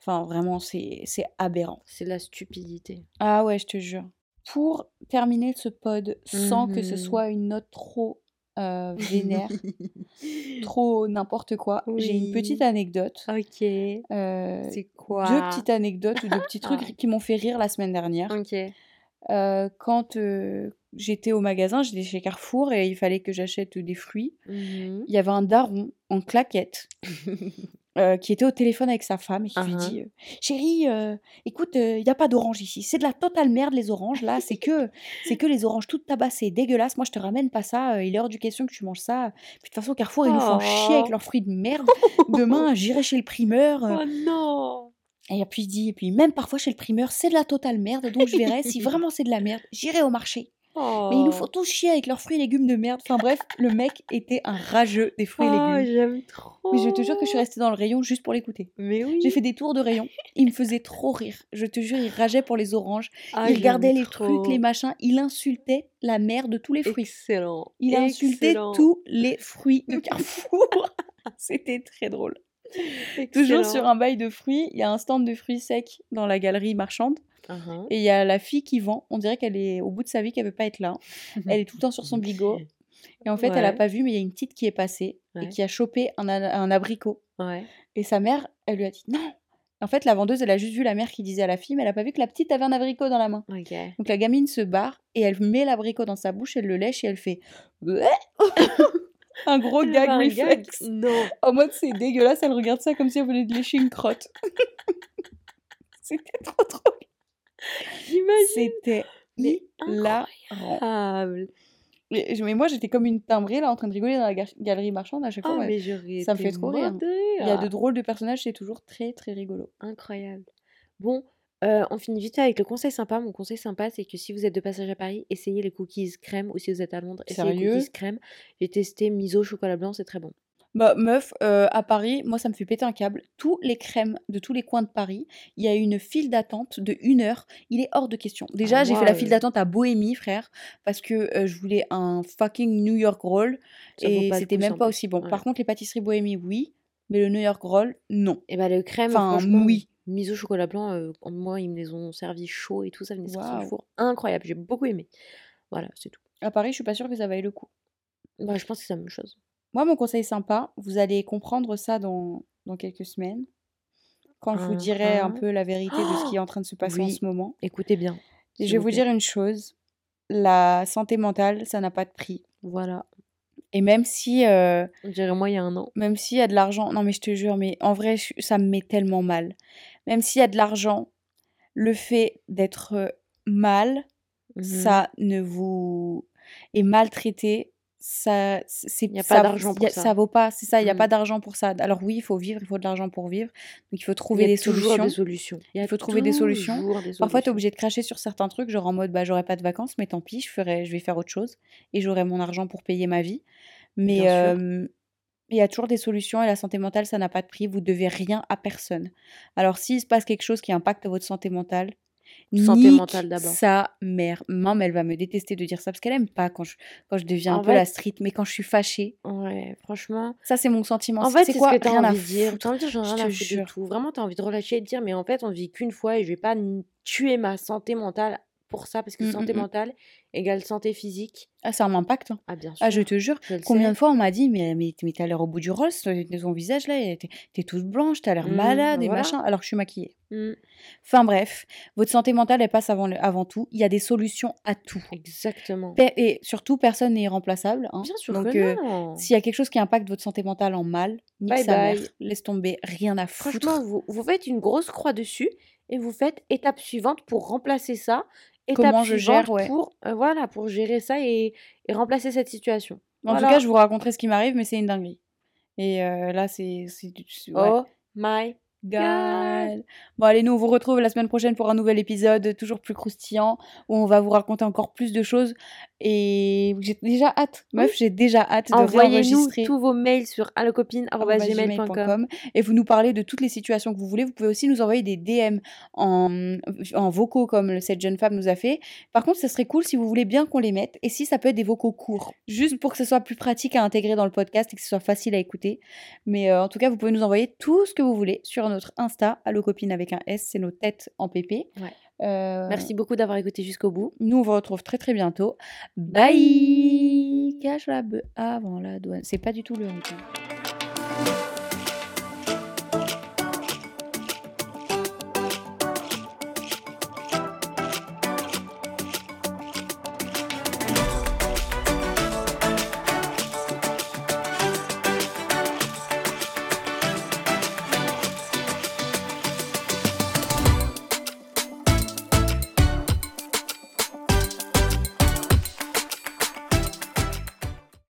Enfin, vraiment, c'est aberrant. C'est la stupidité. Ah ouais, je te jure. Pour terminer ce pod sans que ce Mhm. soit une note trop euh, vénère, trop n'importe quoi, j'ai une petite anecdote. Ok. euh, C'est deux quoi? petites anecdotes ou deux petits trucs qui m'ont fait rire la semaine dernière. Ok. Euh, quand euh, j'étais au magasin, j'étais chez Carrefour et il fallait que j'achète des fruits. Mhm. Il y avait un daron en claquette euh, qui était au téléphone avec sa femme et qui lui Uhum. dit euh, Chérie, écoute, il n'y a pas d'orange ici. C'est de la totale merde, les oranges. Là, c'est que, c'est que les oranges toutes tabassées, dégueulasses. Moi, je te ramène pas ça. il est hors du question que tu manges ça. Puis de toute façon, Carrefour, ils nous font chier avec Oh. leurs fruits de merde. Demain, j'irai chez le primeur. Oh non et puis il dit, et puis même parfois chez le primeur, c'est de la totale merde. Donc je verrai si vraiment c'est de la merde, j'irai au marché. Mais ils nous font Oh, tous chier avec leurs fruits et légumes de merde. Enfin bref, le mec était un rageux des fruits et Oh, légumes. j'aime trop. Mais je te jure que je suis restée dans le rayon juste pour l'écouter. Mais oui. J'ai fait des tours de rayon. Il me faisait trop rire. Je te jure, il rageait pour les oranges. Ah, il regardait les trucs, les machins. Il insultait la mère de tous les fruits. Excellent. Il insultait tous les fruits de Carrefour. C'était très drôle. Toujours sur un bail de fruits, il y a un stand de fruits secs dans la galerie marchande. Uhum. Et il y a la fille qui vend. On dirait qu'elle est au bout de sa vie, qu'elle veut pas être là. Elle est tout le temps sur son bigot. Et en fait, elle a pas vu, mais il y a une petite qui est passée et qui a chopé un, abricot. Ouais. Et sa mère, elle lui a dit non. En fait, la vendeuse, elle a juste vu la mère qui disait à la fille, mais elle a pas vu que la petite avait un abricot dans la main. Donc la gamine se barre et elle met l'abricot dans sa bouche, elle le lèche et elle fait un gros gag un gag. réflexe. Non. En mode c'est dégueulasse, elle regarde ça comme si elle venait de lécher une crotte. C'était trop drôle. J'imagine. C'était hilarant. incroyable. Mais, mais moi j'étais comme une timbrée là en train de rigoler dans la ga- galerie marchande à chaque fois. Ah, mais j'aurais ça me fait trop rire. Il y a de drôles de personnages, c'est toujours très très rigolo. Incroyable. Bon, euh, on finit vite avec le conseil sympa. Mon conseil sympa, c'est que si vous êtes de passage à Paris, essayez les cookies crème ou si vous êtes à Londres, essayez les cookies crème. J'ai testé miso chocolat blanc, c'est très bon. Bah, meuf, euh, à Paris, moi, ça me fait péter un câble. Tous les crèmes de tous les coins de Paris, il y a une file d'attente de une heure. Il est hors de question. Déjà, Ah, j'ai fait la file d'attente à Bohémie, frère, parce que euh, je voulais un fucking New York roll Ça et c'était même pas aussi bon. Ouais. Par contre, les pâtisseries Bohémie, oui, mais le New York roll, non. Et bah, le crème, Enfin, oui. Miso chocolat blanc, euh, moi, ils me les ont servis chaud et tout, ça venait de sortir du four. Incroyable, j'ai beaucoup aimé. Voilà, c'est tout. À Paris, je suis pas sûre que ça vaille le coup. Bah, je pense que c'est la même chose. Moi, mon conseil sympa, vous allez comprendre ça dans, dans quelques semaines, quand je vous dirai un peu la vérité de ce qui est en train de se passer en ce moment. Écoutez bien. Et je vais vous dire une chose, la santé mentale, ça n'a pas de prix. Voilà. Et même si, euh, On dirait moi il y a un an. même s'il y a de l'argent, non mais je te jure, mais en vrai, je- ça me met tellement mal. Même s'il y a de l'argent, le fait d'être euh, mal, Mhm. ça ne vous est maltraité, ça c'est Il y a ça pas v d'argent y pour a ça. ça vaut pas, c'est ça, il y a Mmh. pas d'argent pour ça. Alors oui, il faut vivre, il faut de l'argent pour vivre, donc il faut Il y trouver a des toujours des solutions. solutions. Il faut trouver des solutions. des Parfois, tu es solutions. obligé de cracher sur certains trucs, genre en mode, bah, j'aurai pas de vacances, mais tant pis, je ferai je vais faire autre chose et j'aurai mon argent pour payer ma vie. Mais, il y a toujours des solutions et la santé mentale, ça n'a pas de prix. Vous devez rien à personne. Alors s'il se passe quelque chose qui impacte votre santé mentale, Santé nique mentale d'abord. sa mère. Maman, elle va me détester de dire ça parce qu'elle aime pas quand je quand je deviens un peu la street, mais quand je suis fâchée Ouais, franchement ça, c'est mon sentiment. en fait, c'est c'est ce quoi? que tu as Rien à envie de dire. Tu foutre, as envie de dire: «J'en ai rien à foutre de jure. tout». Vraiment, tu as envie de relâcher et de dire: «Mais en fait, on vit qu'une fois et je vais pas tuer ma santé mentale pour ça». Parce que Mmh, santé mmh mh. mentale égale santé physique. Ah, ça m'impacte, hein. Ah bien Ah, je sûr, te jure, je combien de fois on m'a dit: «Mais mais mais tu as l'air au bout du rôle, ce ton visage là, et tu es tu es toute blanche, tu as l'air Mmh, malade bah et voilà. machin», alors que je suis maquillée. Mmh. Enfin bref, votre santé mentale, elle passe avant le avant tout. Il y a des solutions à tout. Exactement. Et surtout, personne n'est irremplaçable, hein. Bien sûr Donc non. s'il y a quelque chose qui impacte votre santé mentale en mal, nique Bye sa mère, bye. laisse tomber, rien à Franchement, foutre. vous vous faites une grosse croix dessus et vous faites étape suivante pour remplacer ça, étape Comment je gère, ouais. pour, heu, voilà, pour gérer ça et et remplacer cette situation. En tout cas, je vous raconterai ce qui m'arrive, mais c'est une dinguerie et heu, là, c'est ouais. Oh my god! Bon allez, nous on vous retrouve la semaine prochaine pour un nouvel épisode, toujours plus croustillant, où on va vous raconter encore plus de choses et j'ai déjà hâte. Oui. Meuf, j'ai déjà hâte de Envoyez-nous tous vos mails sur allocopine@gmail.com. gmail.com et vous nous parlez de toutes les situations que vous voulez. Vous pouvez aussi nous envoyer des DM en en vocaux comme cette jeune femme nous a fait. Par contre, ça serait cool si vous voulez bien qu'on les mette et si ça peut être des vocaux courts, juste pour que ce soit plus pratique à intégrer dans le podcast et que ce soit facile à écouter. Mais heu, en tout cas, vous pouvez nous envoyer tout ce que vous voulez sur notre Insta, allocopine avec un S, c'est nos têtes en PP. Ouais. Heu, Merci beaucoup d'avoir écouté jusqu'au bout. nous, on vous retrouve très, très bientôt. Bye! Bye! Cache la bœuf avant la douane. C'est pas du tout le rythme.